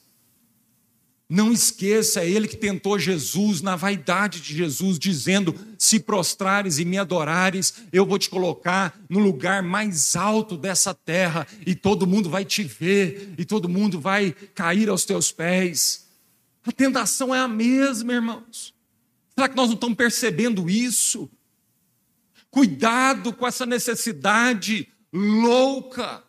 Não esqueça, é ele que tentou Jesus na vaidade de Jesus, dizendo: Se prostrares e me adorares, eu vou te colocar no lugar mais alto dessa terra, e todo mundo vai te ver, e todo mundo vai cair aos teus pés. A tentação é a mesma, irmãos. Será que nós não estamos percebendo isso? Cuidado com essa necessidade louca,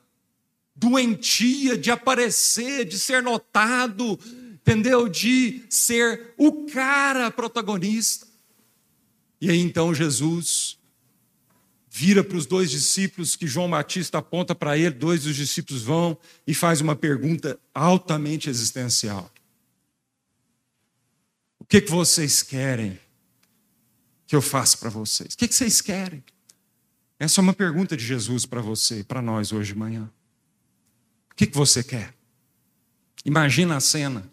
doentia de aparecer, de ser notado, entendeu? De ser o cara protagonista. E aí então Jesus vira para os dois discípulos que João Batista aponta para ele, dois dos discípulos vão e faz uma pergunta altamente existencial. O que, que vocês querem que eu faça para vocês? O que, que vocês querem? Essa é uma pergunta de Jesus para você, para nós hoje de manhã. O que, que você quer? Imagina a cena.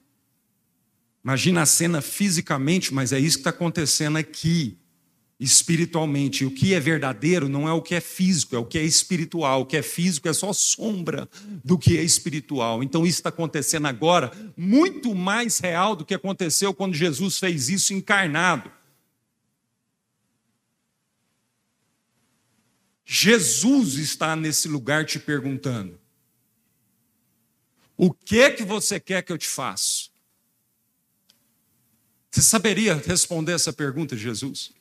Imagina a cena fisicamente, mas é isso que está acontecendo aqui, espiritualmente. O que é verdadeiro não é o que é físico, é o que é espiritual. O que é físico é só sombra do que é espiritual. Então isso está acontecendo agora, muito mais real do que aconteceu quando Jesus fez isso encarnado. Jesus está nesse lugar te perguntando: O que que você quer que eu te faça? Você saberia responder essa pergunta Jesus?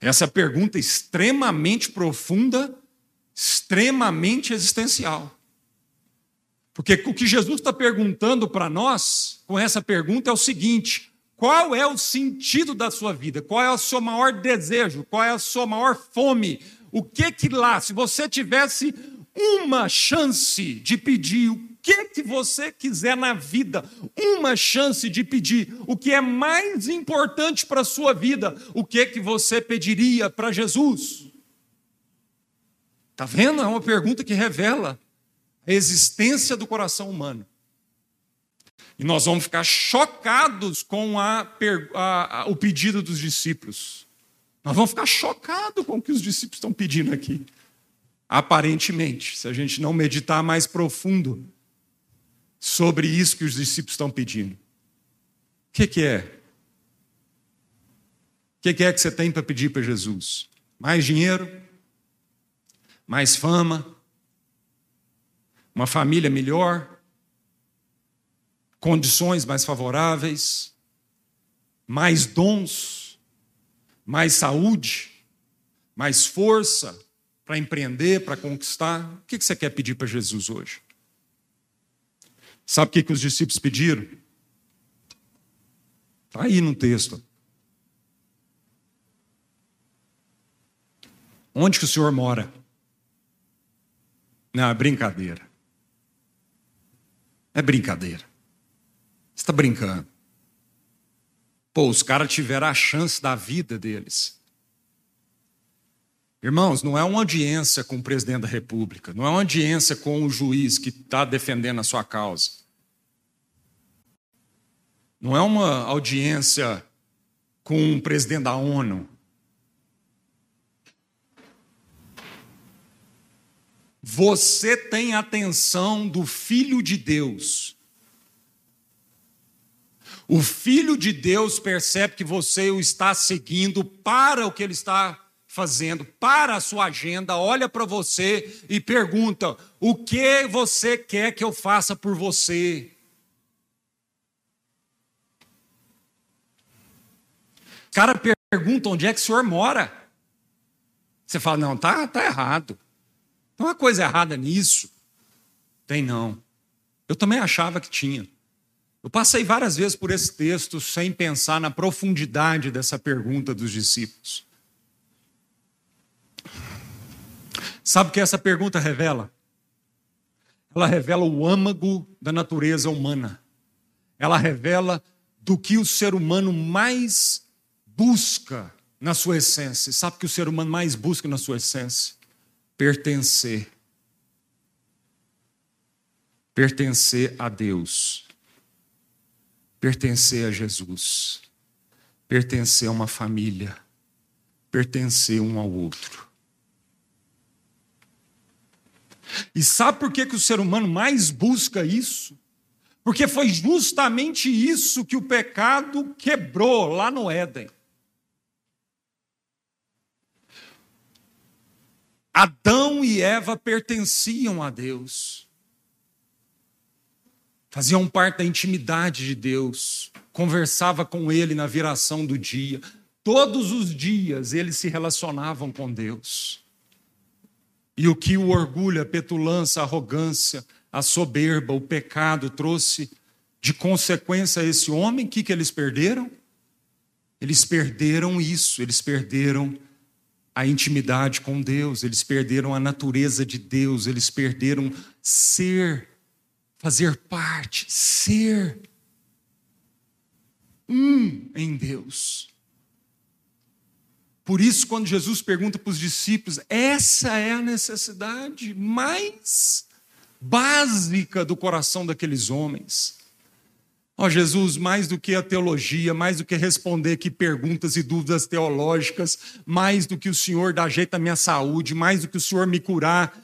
Essa pergunta extremamente profunda, extremamente existencial. Porque o que Jesus está perguntando para nós com essa pergunta é o seguinte: qual é o sentido da sua vida? Qual é o seu maior desejo? Qual é a sua maior fome? O que que lá, se você tivesse uma chance de pedir que que você quiser na vida, uma chance de pedir o que é mais importante para a sua vida, o que que você pediria para Jesus? Tá vendo? É uma pergunta que revela a existência do coração humano. E nós vamos ficar chocados com a, a, a, o pedido dos discípulos. Nós vamos ficar chocados com o que os discípulos estão pedindo aqui. Aparentemente, se a gente não meditar mais profundo sobre isso que os discípulos estão pedindo. O que, que é? O que, que é que você tem para pedir para Jesus? Mais dinheiro? Mais fama? Uma família melhor? Condições mais favoráveis? Mais dons? Mais saúde? Mais força? para empreender, para conquistar? O que você quer pedir para Jesus hoje? Sabe o que, os discípulos pediram? Está aí no texto. Onde que o Senhor mora? Não, é brincadeira. É brincadeira. Você está brincando. Pô, os caras tiveram a chance da vida deles. Irmãos, não é uma audiência com o presidente da República, não é uma audiência com o juiz que está defendendo a sua causa. Não é uma audiência com o presidente da ONU. Você tem atenção do Filho de Deus. O Filho de Deus percebe que você o está seguindo para o que ele está fazendo para a sua agenda, olha para você e pergunta: o que você quer que eu faça por você? O cara pergunta onde é que o senhor mora. Você fala: não, tá, tá errado. Tem uma coisa errada nisso. Tem não. Eu também achava que tinha. Eu passei várias vezes por esse texto sem pensar na profundidade dessa pergunta dos discípulos. Sabe o que essa pergunta revela? Ela revela o âmago da natureza humana. Ela revela do que o ser humano mais busca na sua essência. Sabe o que o ser humano mais busca na sua essência? Pertencer. Pertencer a Deus. Pertencer a Jesus. Pertencer a uma família. Pertencer um ao outro. E sabe por que, que o ser humano mais busca isso? Porque foi justamente isso que o pecado quebrou lá no Éden. Adão e Eva pertenciam a Deus, faziam parte da intimidade de Deus, conversava com Ele na viração do dia, todos os dias eles se relacionavam com Deus. E o que o orgulho, a petulância, a arrogância, a soberba, o pecado trouxe de consequência a esse homem, o que, que eles perderam? Eles perderam isso, eles perderam a intimidade com Deus, eles perderam a natureza de Deus, eles perderam ser, fazer parte, ser um em Deus. Por isso, quando Jesus pergunta para os discípulos, essa é a necessidade mais básica do coração daqueles homens. Ó oh, Jesus, mais do que a teologia, mais do que responder aqui perguntas e dúvidas teológicas, mais do que o Senhor dar jeito à minha saúde, mais do que o Senhor me curar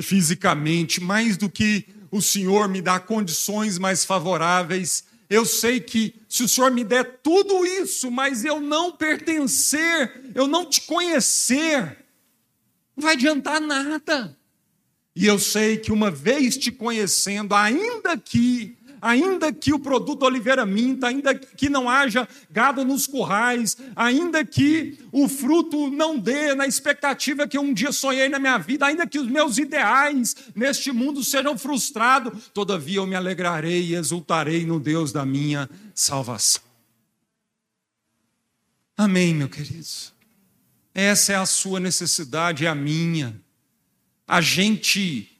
fisicamente, mais do que o Senhor me dar condições mais favoráveis, eu sei que se o Senhor me der tudo isso, mas eu não pertencer, eu não te conhecer, não vai adiantar nada. E eu sei que uma vez te conhecendo, ainda que, ainda que o produto oliveira minta, ainda que não haja gado nos currais, ainda que o fruto não dê na expectativa que eu um dia sonhei na minha vida, ainda que os meus ideais neste mundo sejam frustrados, todavia eu me alegrarei e exultarei no Deus da minha salvação. Amém, meu querido. Essa é a sua necessidade, é a minha a gente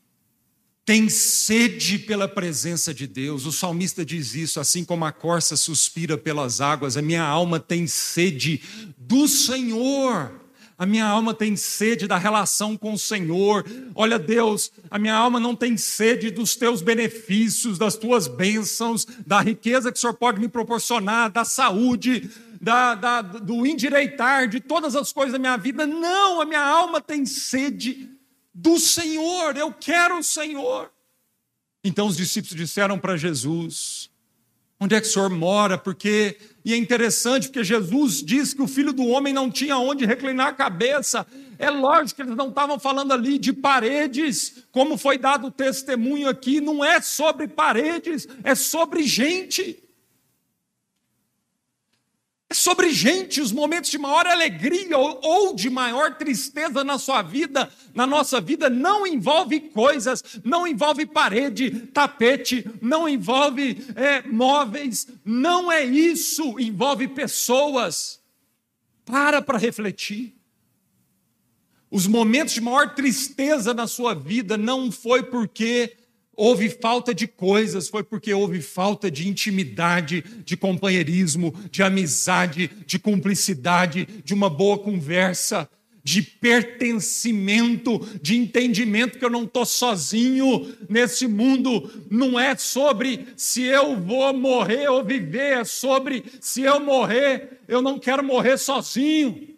tem sede pela presença de Deus. O salmista diz isso, assim como a corça suspira pelas águas, a minha alma tem sede do Senhor. A minha alma tem sede da relação com o Senhor. Olha, Deus, a minha alma não tem sede dos teus benefícios, das tuas bênçãos, da riqueza que o Senhor pode me proporcionar, da saúde, da, da, do endireitar, de todas as coisas da minha vida. Não, a minha alma tem sede do Senhor, eu quero o Senhor. Então os discípulos disseram para Jesus: Onde é que o Senhor mora? Porque, e é interessante, porque Jesus disse que o filho do homem não tinha onde reclinar a cabeça. É lógico que eles não estavam falando ali de paredes, como foi dado o testemunho aqui, não é sobre paredes, é sobre gente. É sobre gente, os momentos de maior alegria ou de maior tristeza na sua vida, na nossa vida, não envolve coisas, não envolve parede, tapete, não envolve é, móveis, não é isso, envolve pessoas. Para para refletir. Os momentos de maior tristeza na sua vida não foi porque houve falta de coisas, foi porque houve falta de intimidade, de companheirismo, de amizade, de cumplicidade, de uma boa conversa, de pertencimento, de entendimento que eu não estou sozinho nesse mundo. Não é sobre se eu vou morrer ou viver, é sobre se eu morrer, eu não quero morrer sozinho.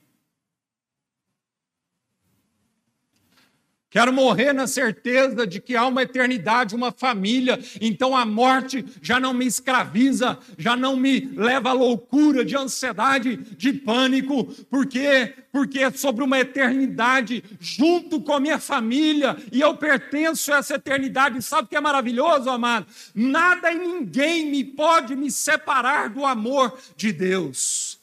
Quero morrer na certeza de que há uma eternidade, uma família, então a morte já não me escraviza, já não me leva à loucura de ansiedade, de pânico, porque porque é sobre uma eternidade junto com a minha família e eu pertenço a essa eternidade. Sabe o que é maravilhoso, amado? Nada e ninguém me pode me separar do amor de Deus.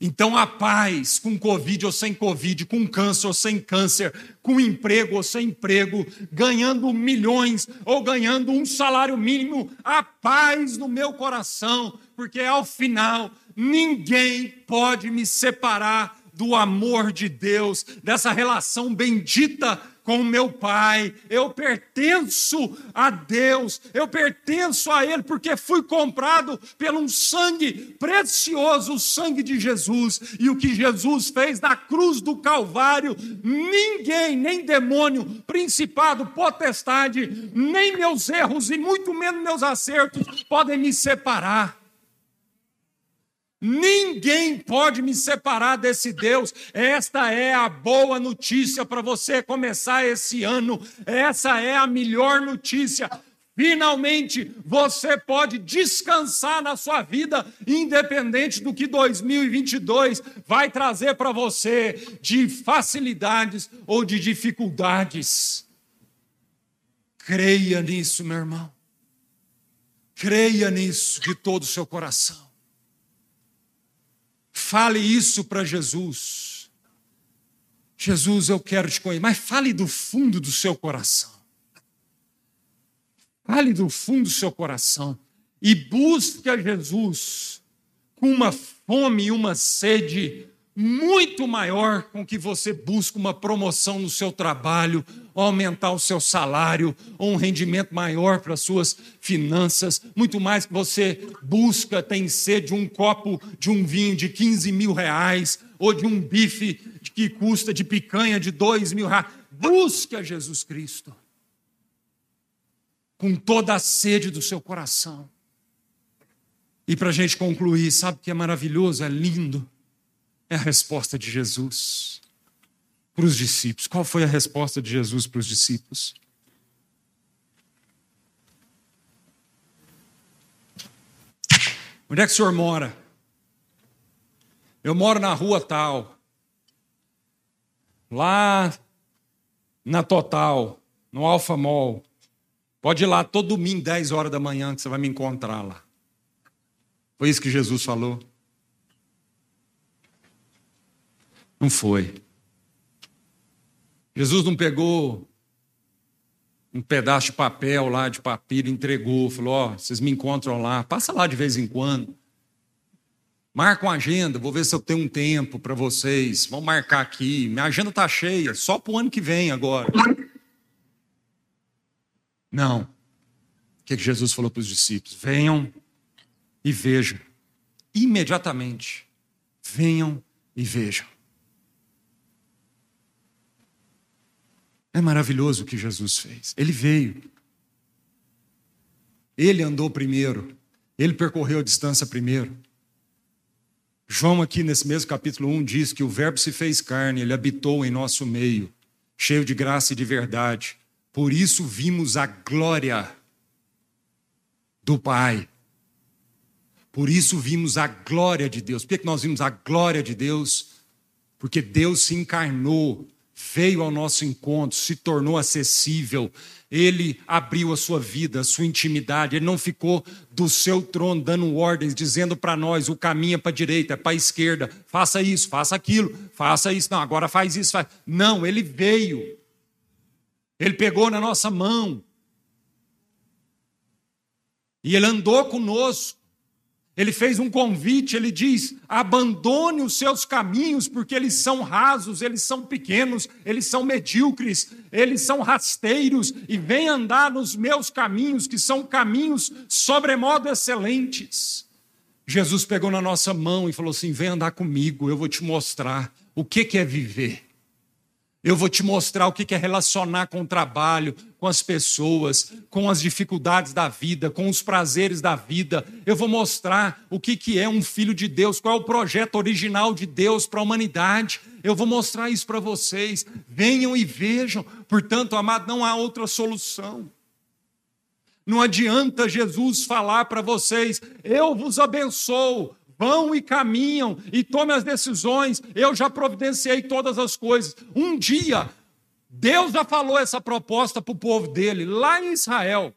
Então, a paz, com Covid ou sem Covid, com câncer ou sem câncer, com emprego ou sem emprego, ganhando milhões ou ganhando um salário mínimo, a paz no meu coração, porque ao final ninguém pode me separar do amor de Deus, dessa relação bendita com o meu Pai, eu pertenço a Deus, eu pertenço a Ele, porque fui comprado pelo um sangue precioso, o sangue de Jesus, e o que Jesus fez na cruz do Calvário, ninguém, nem demônio, principado, potestade, nem meus erros e muito menos meus acertos podem me separar. Ninguém pode me separar desse Deus. Esta é a boa notícia para você começar esse ano. Essa é a melhor notícia. Finalmente você pode descansar na sua vida, independente do que 2022 vai trazer para você de facilidades ou de dificuldades. Creia nisso, meu irmão. Creia nisso de todo o seu coração. Fale isso para Jesus. Jesus, eu quero te conhecer, mas fale do fundo do seu coração. Fale do fundo do seu coração e busque a Jesus com uma fome e uma sede muito maior com que você busca uma promoção no seu trabalho, aumentar o seu salário, ou um rendimento maior para as suas finanças, muito mais que você busca, tem sede de um copo de um vinho de 15 mil reais, ou de um bife que custa de picanha de 2 mil reais. Busque a Jesus Cristo com toda a sede do seu coração. E para a gente concluir, sabe o que é maravilhoso, é lindo? É a resposta de Jesus para os discípulos. Qual foi a resposta de Jesus para os discípulos? Onde é que o senhor mora? Eu moro na rua tal. Lá na Total, no Alfa Mall. Pode ir lá todo domingo, 10 horas da manhã, que você vai me encontrar lá. Foi isso que Jesus falou. Não foi. Jesus não pegou um pedaço de papel lá, de papiro, entregou, falou: Ó, oh, vocês me encontram lá, passa lá de vez em quando. Marca uma agenda, vou ver se eu tenho um tempo para vocês. Vamos marcar aqui. Minha agenda está cheia, só para o ano que vem agora. Não. O que, que Jesus falou para os discípulos? Venham e vejam. Imediatamente. Venham e vejam. É maravilhoso o que Jesus fez. Ele veio. Ele andou primeiro. Ele percorreu a distância primeiro. João, aqui nesse mesmo capítulo 1, diz que o Verbo se fez carne, ele habitou em nosso meio, cheio de graça e de verdade. Por isso vimos a glória do Pai. Por isso vimos a glória de Deus. Por que nós vimos a glória de Deus? Porque Deus se encarnou veio ao nosso encontro, se tornou acessível, ele abriu a sua vida, a sua intimidade, ele não ficou do seu trono dando ordens, dizendo para nós o caminho é para a direita, é para a esquerda, faça isso, faça aquilo, faça isso, não, agora faz isso, faz. Não, ele veio, ele pegou na nossa mão, e ele andou conosco, ele fez um convite, ele diz: abandone os seus caminhos, porque eles são rasos, eles são pequenos, eles são medíocres, eles são rasteiros, e vem andar nos meus caminhos, que são caminhos sobremodo excelentes. Jesus pegou na nossa mão e falou assim: vem andar comigo, eu vou te mostrar o que é viver. Eu vou te mostrar o que é relacionar com o trabalho, com as pessoas, com as dificuldades da vida, com os prazeres da vida. Eu vou mostrar o que é um filho de Deus, qual é o projeto original de Deus para a humanidade. Eu vou mostrar isso para vocês. Venham e vejam. Portanto, amado, não há outra solução. Não adianta Jesus falar para vocês: eu vos abençoo, vão e caminham e tomem as decisões. Eu já providenciei todas as coisas. Um dia, Deus já falou essa proposta para o povo dele, lá em Israel.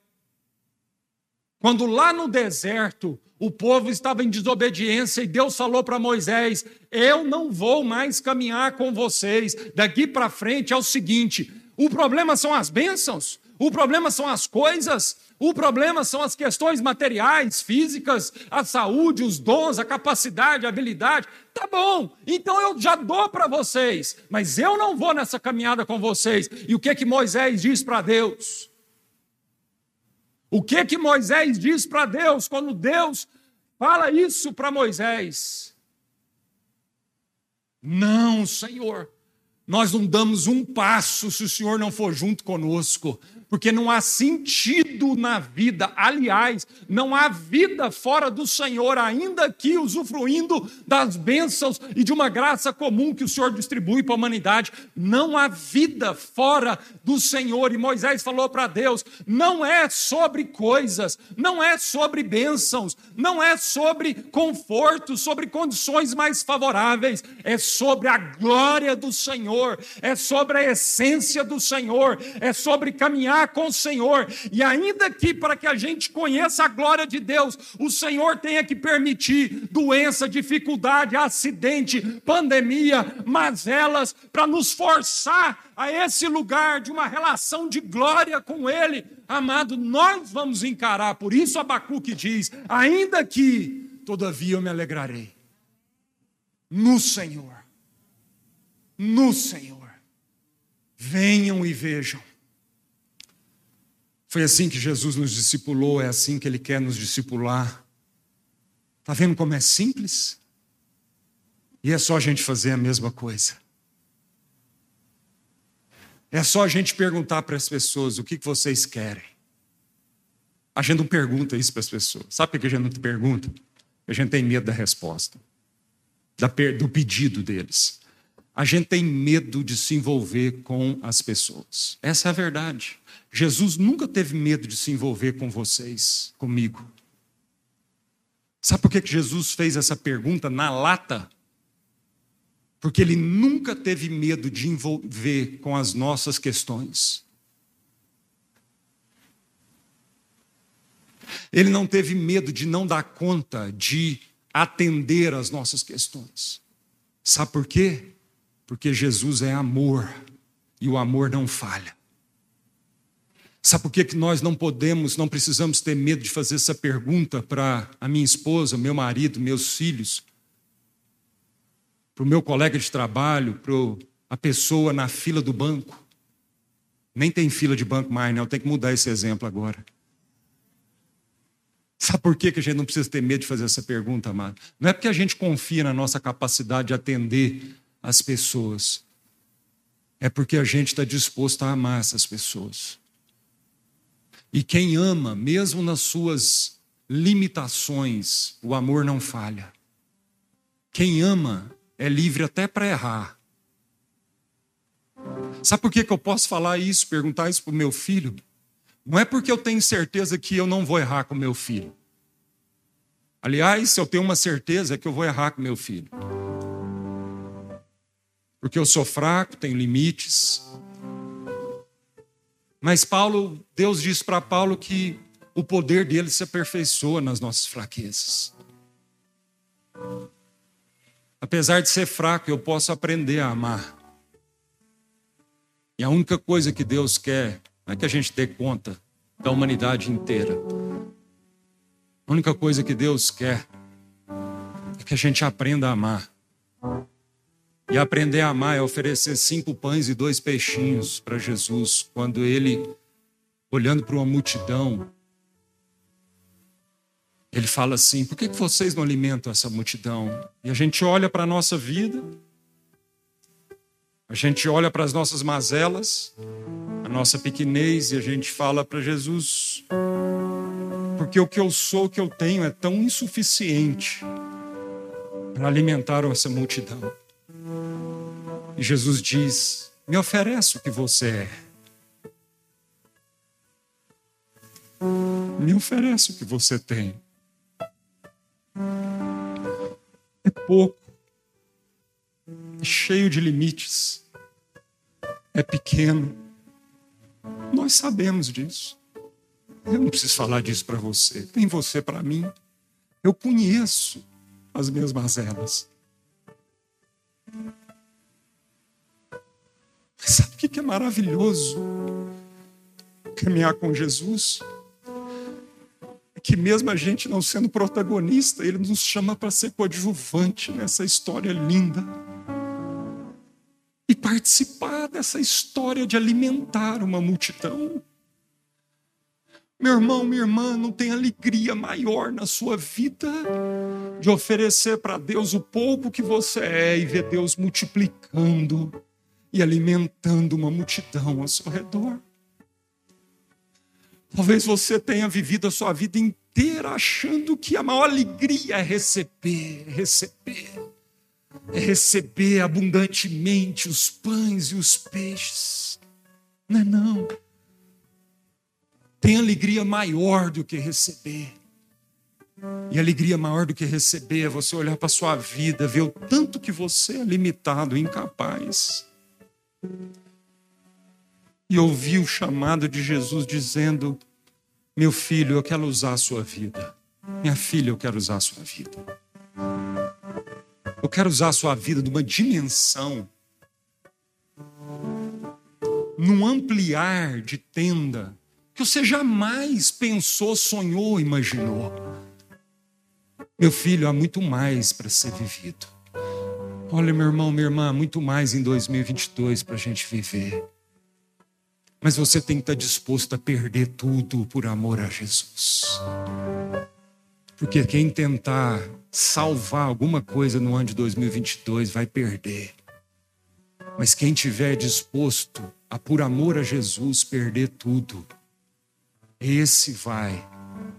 Quando lá no deserto o povo estava em desobediência e Deus falou para Moisés: Eu não vou mais caminhar com vocês. Daqui para frente é o seguinte: o problema são as bênçãos, o problema são as coisas, o problema são as questões materiais, físicas, a saúde, os dons, a capacidade, a habilidade. Tá bom, então eu já dou para vocês, mas eu não vou nessa caminhada com vocês. E o que que Moisés diz para Deus? O que que Moisés diz para Deus quando Deus fala isso para Moisés? Não, Senhor, nós não damos um passo se o Senhor não for junto conosco porque não há sentido na vida. Aliás, não há vida fora do Senhor, ainda que usufruindo das bênçãos e de uma graça comum que o Senhor distribui para a humanidade. Não há vida fora do Senhor. E Moisés falou para Deus: não é sobre coisas, não é sobre bênçãos, não é sobre conforto, sobre condições mais favoráveis, é sobre a glória do Senhor, é sobre a essência do Senhor, é sobre caminhar com o Senhor. E ainda que para que a gente conheça a glória de Deus, o Senhor tenha que permitir doença, dificuldade, acidente, pandemia, mazelas, para nos forçar a esse lugar de uma relação de glória com Ele. Amado, nós vamos encarar. Por isso Abacuque diz: ainda que, todavia eu me alegrarei no Senhor. No Senhor. Venham e vejam foi assim que Jesus nos discipulou, é assim que Ele quer nos discipular. Está vendo como é simples? E é só a gente fazer a mesma coisa. É só a gente perguntar para as pessoas o que vocês querem. A gente não pergunta isso para as pessoas. Sabe por que a gente não pergunta? A gente tem medo da resposta, do pedido deles. A gente tem medo de se envolver com as pessoas. Essa é a verdade. Jesus nunca teve medo de se envolver com vocês, comigo. Sabe por que Jesus fez essa pergunta na lata? Porque ele nunca teve medo de envolver com as nossas questões. Ele não teve medo de não dar conta de atender às nossas questões. Sabe por quê? Porque Jesus é amor e o amor não falha. Sabe por que, que nós não podemos, não precisamos ter medo de fazer essa pergunta para a minha esposa, meu marido, meus filhos, para o meu colega de trabalho, para a pessoa na fila do banco? Nem tem fila de banco mais, não, tem que mudar esse exemplo agora. Sabe por que, que a gente não precisa ter medo de fazer essa pergunta, amado? Não é porque a gente confia na nossa capacidade de atender as pessoas, é porque a gente está disposto a amar essas pessoas. E quem ama, mesmo nas suas limitações, o amor não falha. Quem ama é livre até para errar. Sabe por que, que eu posso falar isso, perguntar isso para o meu filho? Não é porque eu tenho certeza que eu não vou errar com meu filho. Aliás, se eu tenho uma certeza é que eu vou errar com meu filho. Porque eu sou fraco, tenho limites, mas Paulo, Deus diz para Paulo que o poder dele se aperfeiçoa nas nossas fraquezas. Apesar de ser fraco, eu posso aprender a amar. E a única coisa que Deus quer não é que a gente dê conta da humanidade inteira. A única coisa que Deus quer é que a gente aprenda a amar. E aprender a amar é oferecer cinco pães e dois peixinhos para Jesus, quando ele, olhando para uma multidão, ele fala assim: por que vocês não alimentam essa multidão? E a gente olha para a nossa vida, a gente olha para as nossas mazelas, a nossa pequenez, e a gente fala para Jesus: porque o que eu sou, o que eu tenho é tão insuficiente para alimentar essa multidão. E Jesus diz: Me oferece o que você é. Me oferece o que você tem. É pouco, é cheio de limites, é pequeno. Nós sabemos disso. Eu não preciso falar disso para você. Tem você para mim. Eu conheço as minhas mazelas. Sabe o que é maravilhoso? Caminhar com Jesus. É que mesmo a gente não sendo protagonista, Ele nos chama para ser coadjuvante nessa história linda. E participar dessa história de alimentar uma multidão. Meu irmão, minha irmã, não tem alegria maior na sua vida de oferecer para Deus o pouco que você é e ver Deus multiplicando e alimentando uma multidão ao seu redor. Talvez você tenha vivido a sua vida inteira achando que a maior alegria é receber, é receber, é receber abundantemente os pães e os peixes. Não é não tem alegria maior do que receber. E alegria maior do que receber é você olhar para a sua vida, ver o tanto que você é limitado, incapaz. E ouvir o chamado de Jesus dizendo: Meu filho, eu quero usar a sua vida. Minha filha, eu quero usar a sua vida. Eu quero usar a sua vida numa dimensão, num ampliar de tenda que você jamais pensou, sonhou, imaginou. Meu filho, há muito mais para ser vivido. Olha, meu irmão, minha irmã, muito mais em 2022 para a gente viver. Mas você tem que estar disposto a perder tudo por amor a Jesus. Porque quem tentar salvar alguma coisa no ano de 2022 vai perder. Mas quem tiver disposto a, por amor a Jesus, perder tudo, esse vai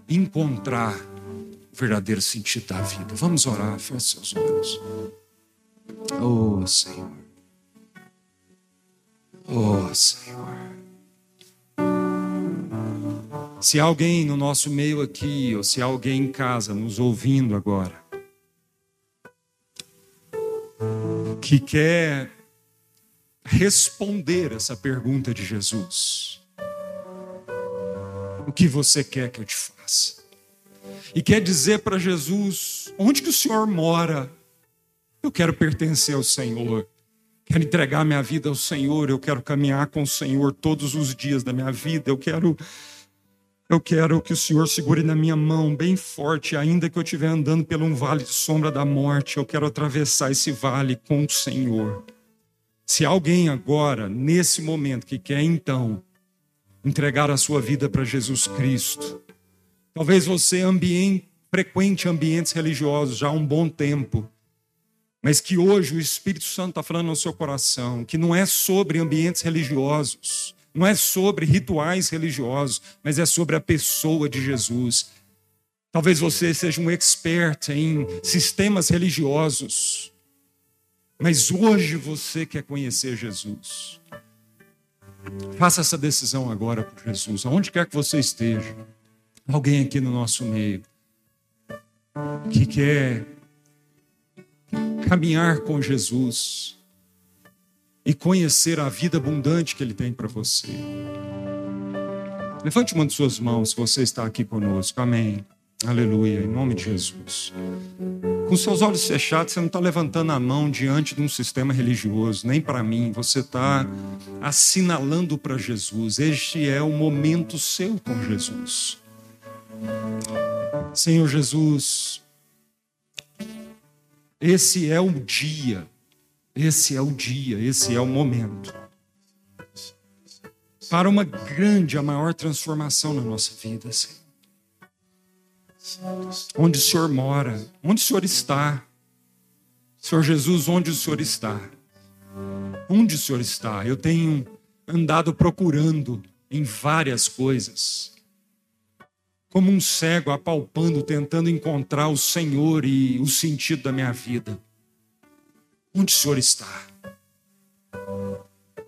encontrar o verdadeiro sentido da vida. Vamos orar, feche seus olhos. Oh, Senhor. Oh, Senhor. Se alguém no nosso meio aqui, ou se alguém em casa nos ouvindo agora, que quer responder essa pergunta de Jesus, o que você quer que eu te faça. E quer dizer para Jesus: onde que o Senhor mora? Eu quero pertencer ao Senhor. Quero entregar minha vida ao Senhor, eu quero caminhar com o Senhor todos os dias da minha vida. Eu quero eu quero que o Senhor segure na minha mão bem forte, ainda que eu estiver andando por um vale de sombra da morte, eu quero atravessar esse vale com o Senhor. Se alguém agora, nesse momento, que quer então entregar a sua vida para Jesus Cristo. Talvez você ambiente, frequente ambientes religiosos já há um bom tempo, mas que hoje o Espírito Santo está falando no seu coração que não é sobre ambientes religiosos, não é sobre rituais religiosos, mas é sobre a pessoa de Jesus. Talvez você seja um expert em sistemas religiosos, mas hoje você quer conhecer Jesus. Faça essa decisão agora por Jesus, aonde quer que você esteja. Alguém aqui no nosso meio que quer caminhar com Jesus e conhecer a vida abundante que Ele tem para você. Levante uma de suas mãos se você está aqui conosco. Amém. Aleluia, em nome de Jesus. Com seus olhos fechados, você não está levantando a mão diante de um sistema religioso, nem para mim. Você está assinalando para Jesus. Este é o momento seu com Jesus. Senhor Jesus, esse é o dia, esse é o dia, esse é o momento para uma grande, a maior transformação na nossa vida, Senhor onde o Senhor mora, onde o Senhor está. Senhor Jesus, onde o Senhor está? Onde o Senhor está? Eu tenho andado procurando em várias coisas, como um cego apalpando, tentando encontrar o Senhor e o sentido da minha vida. Onde o Senhor está?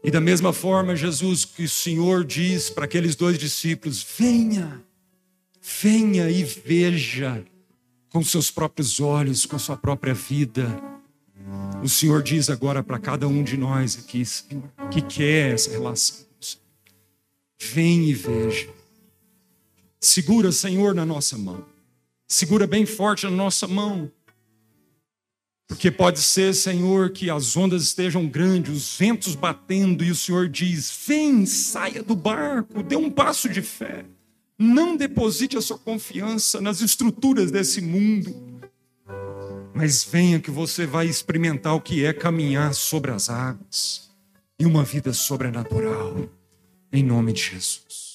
E da mesma forma, Jesus, que o Senhor diz para aqueles dois discípulos: venha Venha e veja com seus próprios olhos, com sua própria vida. O Senhor diz agora para cada um de nós aqui, Senhor, que quer essa relação. Vem e veja. Segura, Senhor, na nossa mão. Segura bem forte na nossa mão. Porque pode ser, Senhor, que as ondas estejam grandes, os ventos batendo, e o Senhor diz: Vem, saia do barco, dê um passo de fé. Não deposite a sua confiança nas estruturas desse mundo, mas venha que você vai experimentar o que é caminhar sobre as águas e uma vida sobrenatural, em nome de Jesus.